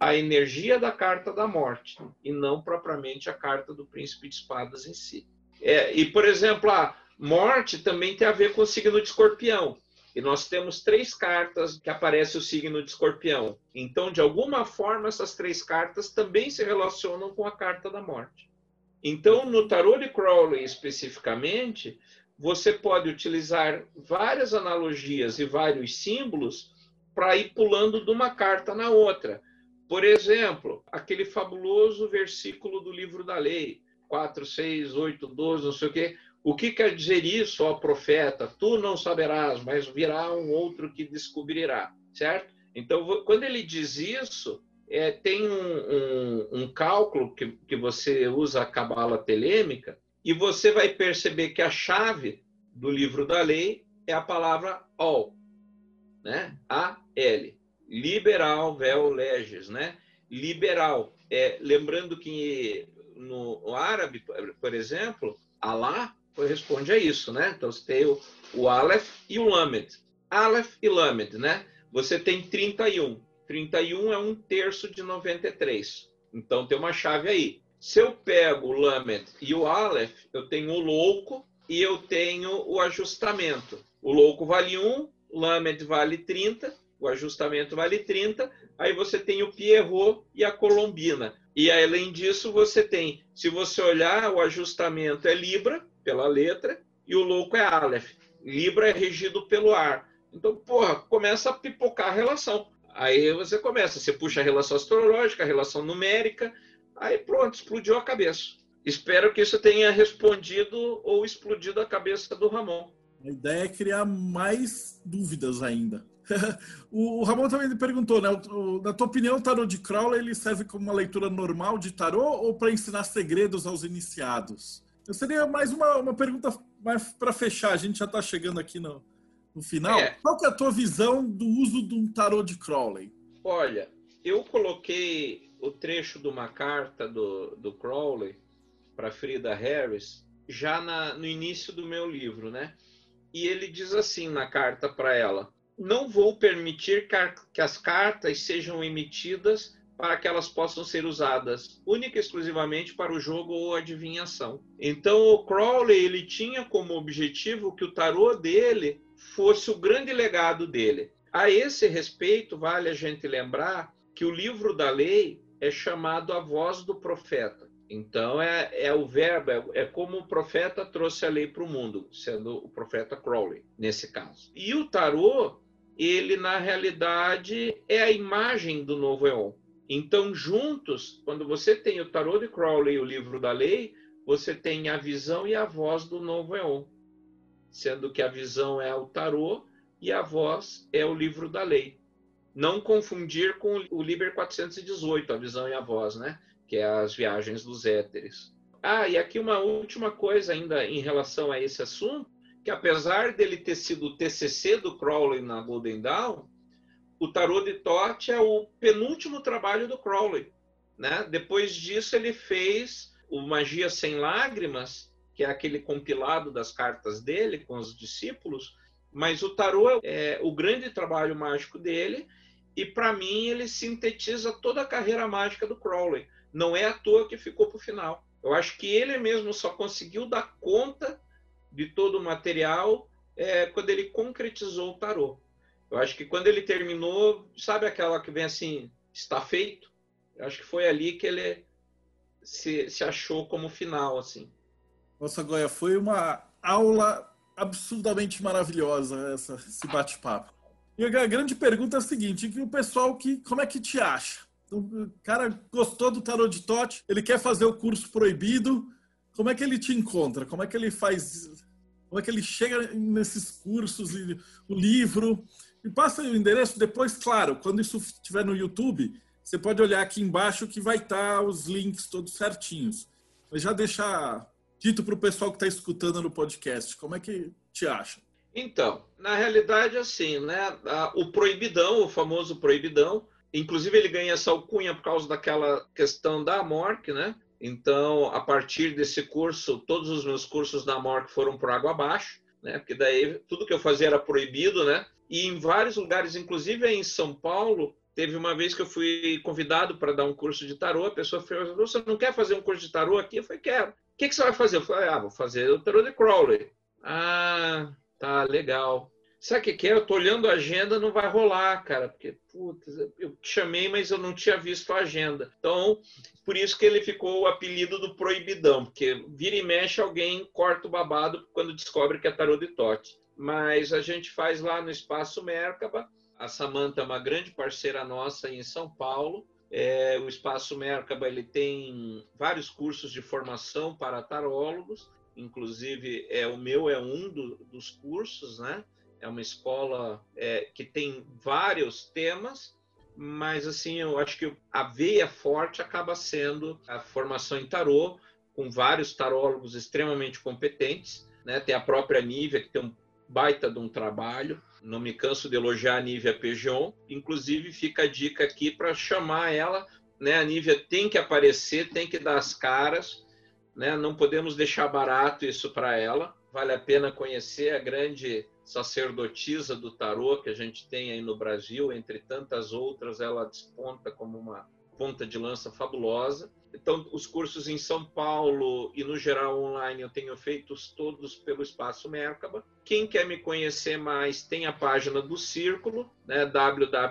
a energia da carta da morte e não propriamente a carta do príncipe de espadas em si. É, e, por exemplo, a morte também tem a ver com o signo de escorpião. E nós temos três cartas que aparece o signo de escorpião. Então, de alguma forma, essas três cartas também se relacionam com a carta da morte. Então, no tarô de Crowley especificamente, você pode utilizar várias analogias e vários símbolos para ir pulando de uma carta na outra. Por exemplo, aquele fabuloso versículo do livro da lei, 4, 6, 8, 12, não sei o quê. O que quer dizer isso, ó profeta? Tu não saberás, mas virá um outro que descobrirá, certo? Então, quando ele diz isso, é, tem um, um, um, cálculo que, que você usa a cabala telêmica e você vai perceber que a chave do livro da lei é a palavra all, né? A-L liberal, vel leges, né? Liberal. É, lembrando que no árabe, por exemplo, Alá corresponde a isso, né? Então você tem o, o Aleph e o Lamed. Aleph e Lamed, né? Você tem 31. 31 é um terço de 93. Então tem uma chave aí. Se eu pego o Lamed e o Aleph, eu tenho o louco e eu tenho o ajustamento. O louco vale 1, o Lamed vale 30, o ajustamento vale 30, aí você tem o Pierrot e a Colombina. E além disso, você tem, se você olhar, o ajustamento é Libra, pela letra, e o louco é Aleph. Libra é regido pelo ar. Então, porra, começa a pipocar a relação. Aí você começa, você puxa a relação astrológica, a relação numérica, aí pronto, explodiu a cabeça. Espero que isso tenha respondido ou explodido a cabeça do Ramon. A ideia é criar mais dúvidas ainda. o Ramon também perguntou, né? na tua opinião, o tarô de Crowley ele serve como uma leitura normal de tarô ou para ensinar segredos aos iniciados? Eu seria mais uma, uma pergunta para fechar. A gente já está chegando aqui no, no final. É. Qual que é a tua visão do uso de um tarô de Crowley? Olha, eu coloquei o trecho de uma carta do, do Crowley para Frida Harris já na, no início do meu livro, né? E ele diz assim na carta para ela: não vou permitir que as cartas sejam emitidas para que elas possam ser usadas única e exclusivamente para o jogo ou adivinhação. Então o Crowley ele tinha como objetivo que o tarô dele fosse o grande legado dele. A esse respeito vale a gente lembrar que o livro da lei é chamado a voz do profeta. Então é, é o verbo, é, é, como o profeta trouxe a lei para o mundo, sendo o profeta Crowley, nesse caso. E o tarô, ele na realidade é a imagem do novo Eon. Então, juntos, quando você tem o tarô de Crowley e o livro da lei, você tem a visão e a voz do novo Eon. Sendo que a visão é o tarô e a voz é o livro da lei. Não confundir com o Liber 418, a visão e a voz, né? que é as viagens dos éteres. Ah, e aqui uma última coisa ainda em relação a esse assunto, que apesar dele ter sido o TCC do Crowley na Golden Dawn, o Tarot de Tote é o penúltimo trabalho do Crowley. Né? Depois disso, ele fez o Magia Sem Lágrimas, que é aquele compilado das cartas dele com os discípulos, mas o Tarot é o grande trabalho mágico dele, e para mim ele sintetiza toda a carreira mágica do Crowley não é à toa que ficou para o final. Eu acho que ele mesmo só conseguiu dar conta de todo o material é, quando ele concretizou o tarô. Eu acho que quando ele terminou, sabe aquela que vem assim, está feito? Eu acho que foi ali que ele se, se achou como final, assim. Nossa, Goya, foi uma aula absurdamente maravilhosa essa, esse bate-papo. E a grande pergunta é a seguinte, o pessoal que como é que te acha? O cara gostou do tarot de Tote, ele quer fazer o curso proibido. Como é que ele te encontra? Como é que ele faz? Como é que ele chega nesses cursos e o livro? Me passa o endereço depois, claro, quando isso estiver no YouTube, você pode olhar aqui embaixo que vai estar os links todos certinhos. Mas já deixar dito para o pessoal que está escutando no podcast, como é que te acha? Então, na realidade, assim, né? O proibidão, o famoso proibidão, Inclusive, ele ganha essa alcunha por causa daquela questão da MORC, né? Então, a partir desse curso, todos os meus cursos da MORC foram por água abaixo, né? Porque daí tudo que eu fazia era proibido, né? E em vários lugares, inclusive em São Paulo, teve uma vez que eu fui convidado para dar um curso de tarô, a pessoa falou, você não quer fazer um curso de tarô aqui? Eu falei, quero. Que, que você vai fazer? Eu falei, ah, vou fazer o tarô de Crowley. Ah, tá, legal. Sabe o que, que é? Eu tô olhando a agenda, não vai rolar, cara, porque, putz, eu te chamei, mas eu não tinha visto a agenda. Então, por isso que ele ficou o apelido do Proibidão, porque vira e mexe alguém corta o babado quando descobre que é tarô de Tote. Mas a gente faz lá no Espaço Merkaba. A Samanta é uma grande parceira nossa em São Paulo. É, o Espaço Merkaba ele tem vários cursos de formação para tarólogos, inclusive é o meu é um do, dos cursos, né? é uma escola é, que tem vários temas, mas assim eu acho que a veia forte acaba sendo a formação em tarô, com vários tarólogos extremamente competentes, né? Tem a própria Nívia que tem um baita de um trabalho. Não me canso de elogiar a Nívia Pejon. Inclusive fica a dica aqui para chamar ela, né? A Nívia tem que aparecer, tem que dar as caras, né? Não podemos deixar barato isso para ela. Vale a pena conhecer a grande sacerdotisa do tarô que a gente tem aí no Brasil, entre tantas outras, ela desponta como uma ponta de lança fabulosa. Então, os cursos em São Paulo e no geral online eu tenho feitos todos pelo Espaço Merkaba. Quem quer me conhecer mais tem a página do Círculo, né, www.cih.org.br.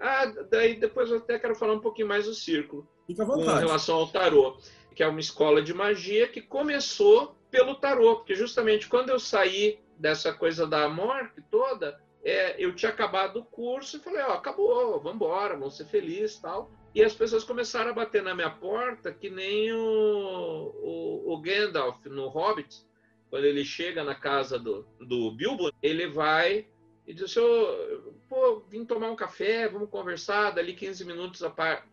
Ah, daí depois eu até quero falar um pouquinho mais do Círculo. Fica à vontade. Com relação ao tarô, que é uma escola de magia que começou pelo tarô, porque justamente quando eu saí dessa coisa da morte toda, é, eu tinha acabado o curso e falei, ó, acabou, vamos embora, vamos ser felizes tal. E as pessoas começaram a bater na minha porta, que nem o, o, o Gandalf no Hobbit, quando ele chega na casa do, do Bilbo, ele vai e diz, oh, pô, vim tomar um café, vamos conversar, dali 15 minutos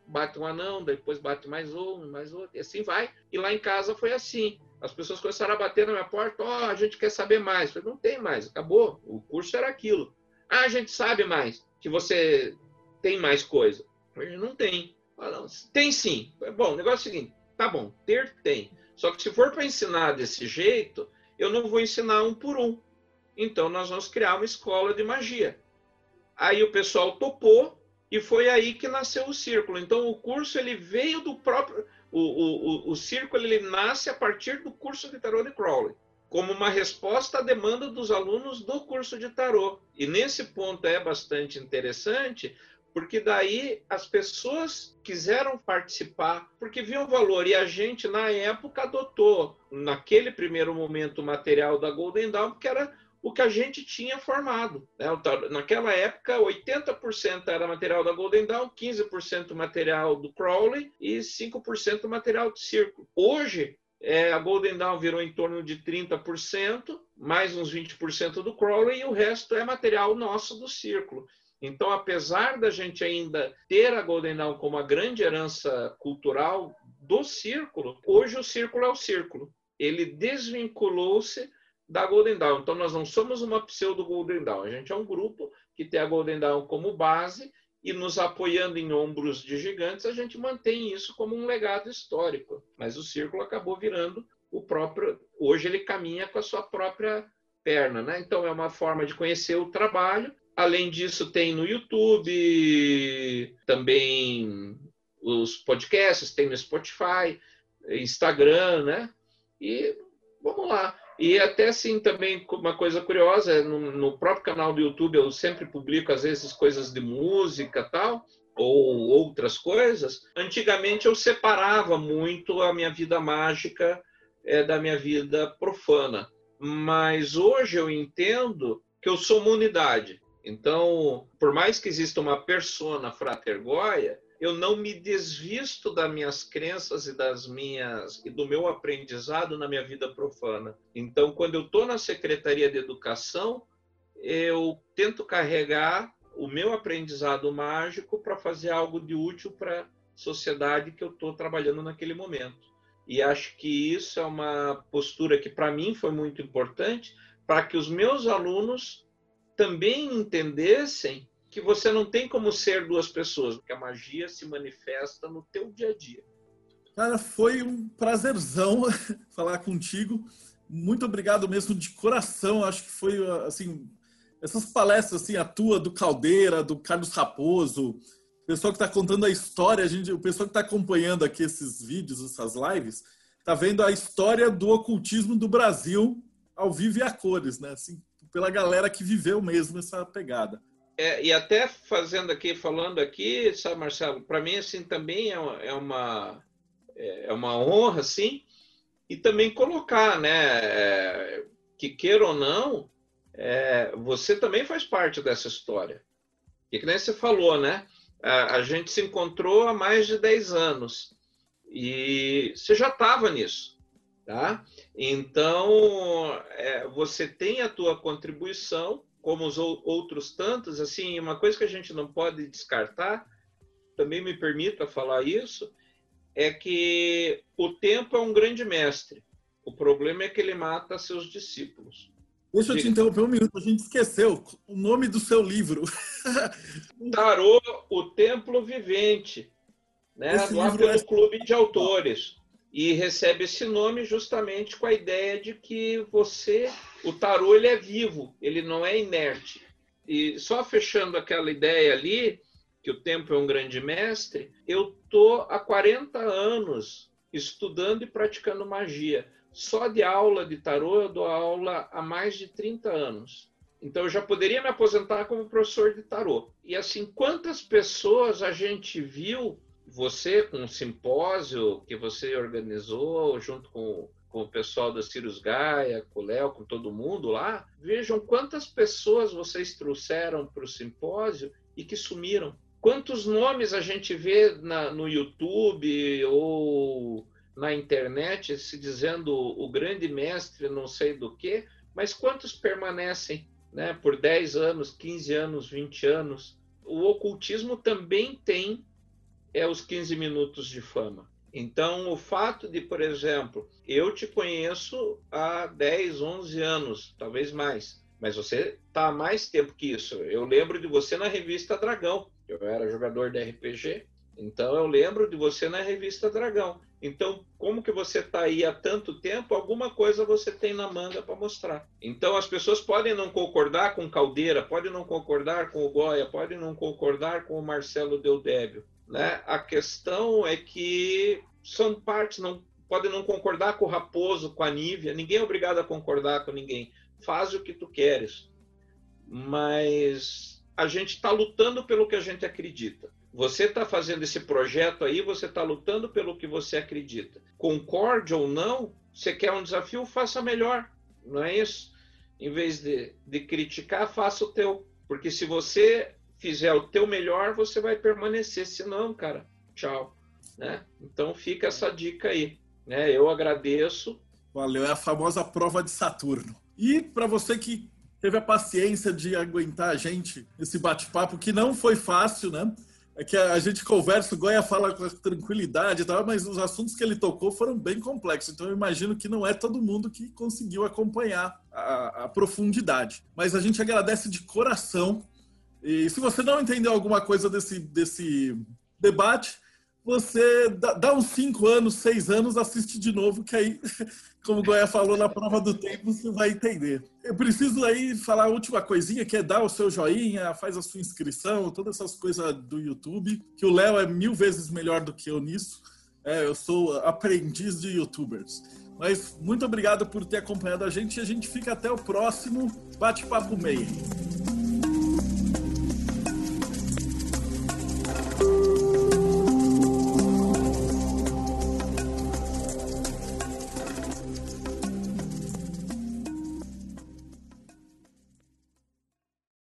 bate um anão, depois bate mais um, mais outro, e assim vai. E lá em casa foi assim. As pessoas começaram a bater na minha porta, ó, oh, a gente quer saber mais. Eu falei, não tem mais, acabou. O curso era aquilo. Ah, a gente sabe mais, que você tem mais coisa. Falei, não tem. Falei, tem sim. Bom, o negócio é o seguinte, tá bom, ter tem. Só que se for para ensinar desse jeito, eu não vou ensinar um por um. Então nós vamos criar uma escola de magia. Aí o pessoal topou e foi aí que nasceu o círculo. Então o curso ele veio do próprio o, o, o, círculo ele nasce a partir do curso de tarô de Crowley, como uma resposta à demanda dos alunos do curso de tarô. E nesse ponto é bastante interessante, porque daí as pessoas quiseram participar, porque viam valor. E a gente, na época, adotou, naquele primeiro momento, o material da Golden Dawn, porque era o que a gente tinha formado. Né? Naquela época, 80% era material da Golden Dawn, 15% material do Crowley e 5% material do Círculo. Hoje, é, a Golden Dawn virou em torno de 30%, mais uns 20% do Crowley, e o resto é material nosso do Círculo. Então, apesar da gente ainda ter a Golden Dawn como a grande herança cultural do Círculo, hoje o Círculo é o Círculo. Ele desvinculou-se da Golden Dawn. Então, nós não somos uma pseudo Golden Dawn. A gente é um grupo que tem a Golden Dawn como base e nos apoiando em ombros de gigantes, a gente mantém isso como um legado histórico. Mas o círculo acabou virando o próprio. Hoje ele caminha com a sua própria perna, né? Então é uma forma de conhecer o trabalho. Além disso, tem no YouTube, também os podcasts, tem no Spotify, Instagram, né? E vamos lá. E até assim também uma coisa curiosa, no, no, próprio canal do YouTube eu sempre publico às vezes coisas de música tal ou outras coisas. Antigamente eu separava muito a minha vida mágica é, da minha vida profana, mas hoje eu entendo que eu sou uma unidade. Então, por mais que exista uma persona frater Goya, eu não me desvisto das minhas crenças e das minhas e do meu aprendizado na minha vida profana. Então, quando eu estou na Secretaria de Educação, eu tento carregar o meu aprendizado mágico para fazer algo de útil para a sociedade que eu estou trabalhando naquele momento. E acho que isso é uma postura que para mim foi muito importante para que os meus alunos também entendessem que você não tem como ser duas pessoas, porque a magia se manifesta no teu dia a dia. Cara, foi um prazerzão falar contigo. Muito obrigado mesmo de coração. Acho que foi assim, essas palestras assim, a tua do Caldeira, do Carlos Raposo, o pessoal que está contando a história, a gente, o pessoal que está acompanhando aqui esses vídeos, essas lives, está vendo a história do ocultismo do Brasil ao vivo e a cores, né? Assim, pela galera que viveu mesmo essa pegada. É, e até fazendo aqui, falando aqui, sabe, Marcelo, para mim, assim, também é uma, é uma, é uma honra, assim, e também colocar, né, é, que queira ou não, é, você também faz parte dessa história. E que nem você falou, né, a, a gente se encontrou há mais de 10 anos, e você já estava nisso, tá? Então, é, você tem a tua contribuição, como os outros tantos, assim, uma coisa que a gente não pode descartar, também me permita falar isso, é que o tempo é um grande mestre. O problema é que ele mata seus discípulos. Deixa eu te interromper um minuto, a gente esqueceu o nome do seu livro. Tarô, o Templo Vivente, né? Esse lá pelo é... Clube de Autores e recebe esse nome justamente com a ideia de que você, o tarô, ele é vivo, ele não é inerte. E só fechando aquela ideia ali, que o tempo é um grande mestre, eu tô há 40 anos estudando e praticando magia. Só de aula de tarô eu dou aula há mais de 30 anos. Então eu já poderia me aposentar como professor de tarô. E assim, quantas pessoas a gente viu você, com um simpósio que você organizou junto com, com o pessoal da Cirus Gaia, com o Léo, com todo mundo lá, vejam quantas pessoas vocês trouxeram para o simpósio e que sumiram. Quantos nomes a gente vê na, no YouTube ou na internet se dizendo o grande mestre não sei do que, mas quantos permanecem né, por 10 anos, 15 anos, 20 anos? O ocultismo também tem é os 15 minutos de fama. Então, o fato de, por exemplo, eu te conheço há 10, 11 anos, talvez mais, mas você está há mais tempo que isso. Eu lembro de você na revista Dragão. Eu era jogador de RPG, então eu lembro de você na revista Dragão. Então, como que você está aí há tanto tempo, alguma coisa você tem na manga para mostrar. Então, as pessoas podem não concordar com Caldeira, podem não concordar com o Goya, podem não concordar com o Marcelo Deldébio, né? A questão é que são partes, não podem não concordar com o Raposo, com a Nívia, ninguém é obrigado a concordar com ninguém. Faz o que tu queres. Mas a gente está lutando pelo que a gente acredita. Você está fazendo esse projeto aí, você está lutando pelo que você acredita. Concorde ou não, você quer um desafio, faça melhor. Não é isso? Em vez de, de criticar, faça o teu. Porque se você fizer o teu melhor, você vai permanecer. Se não, cara, tchau. Né? Então fica essa dica aí. Né? Eu agradeço. Valeu, é a famosa prova de Saturno. E para você que teve a paciência de aguentar a gente esse bate-papo, que não foi fácil, né? É que a gente conversa, o Goya fala com tranquilidade e tal, mas os assuntos que ele tocou foram bem complexos. Então eu imagino que não é todo mundo que conseguiu acompanhar a, a profundidade. Mas a gente agradece de coração. E se você não entendeu alguma coisa desse, desse debate, você dá, dá uns 5 anos, 6 anos, assiste de novo, que aí, como o Goiás falou na prova do tempo, você vai entender. Eu preciso aí falar a última coisinha, que é dar o seu joinha, faz a sua inscrição, todas essas coisas do YouTube, que o Léo é mil vezes melhor do que eu nisso. É, eu sou aprendiz de youtubers. Mas muito obrigado por ter acompanhado a gente e a gente fica até o próximo Bate-Papo Meio.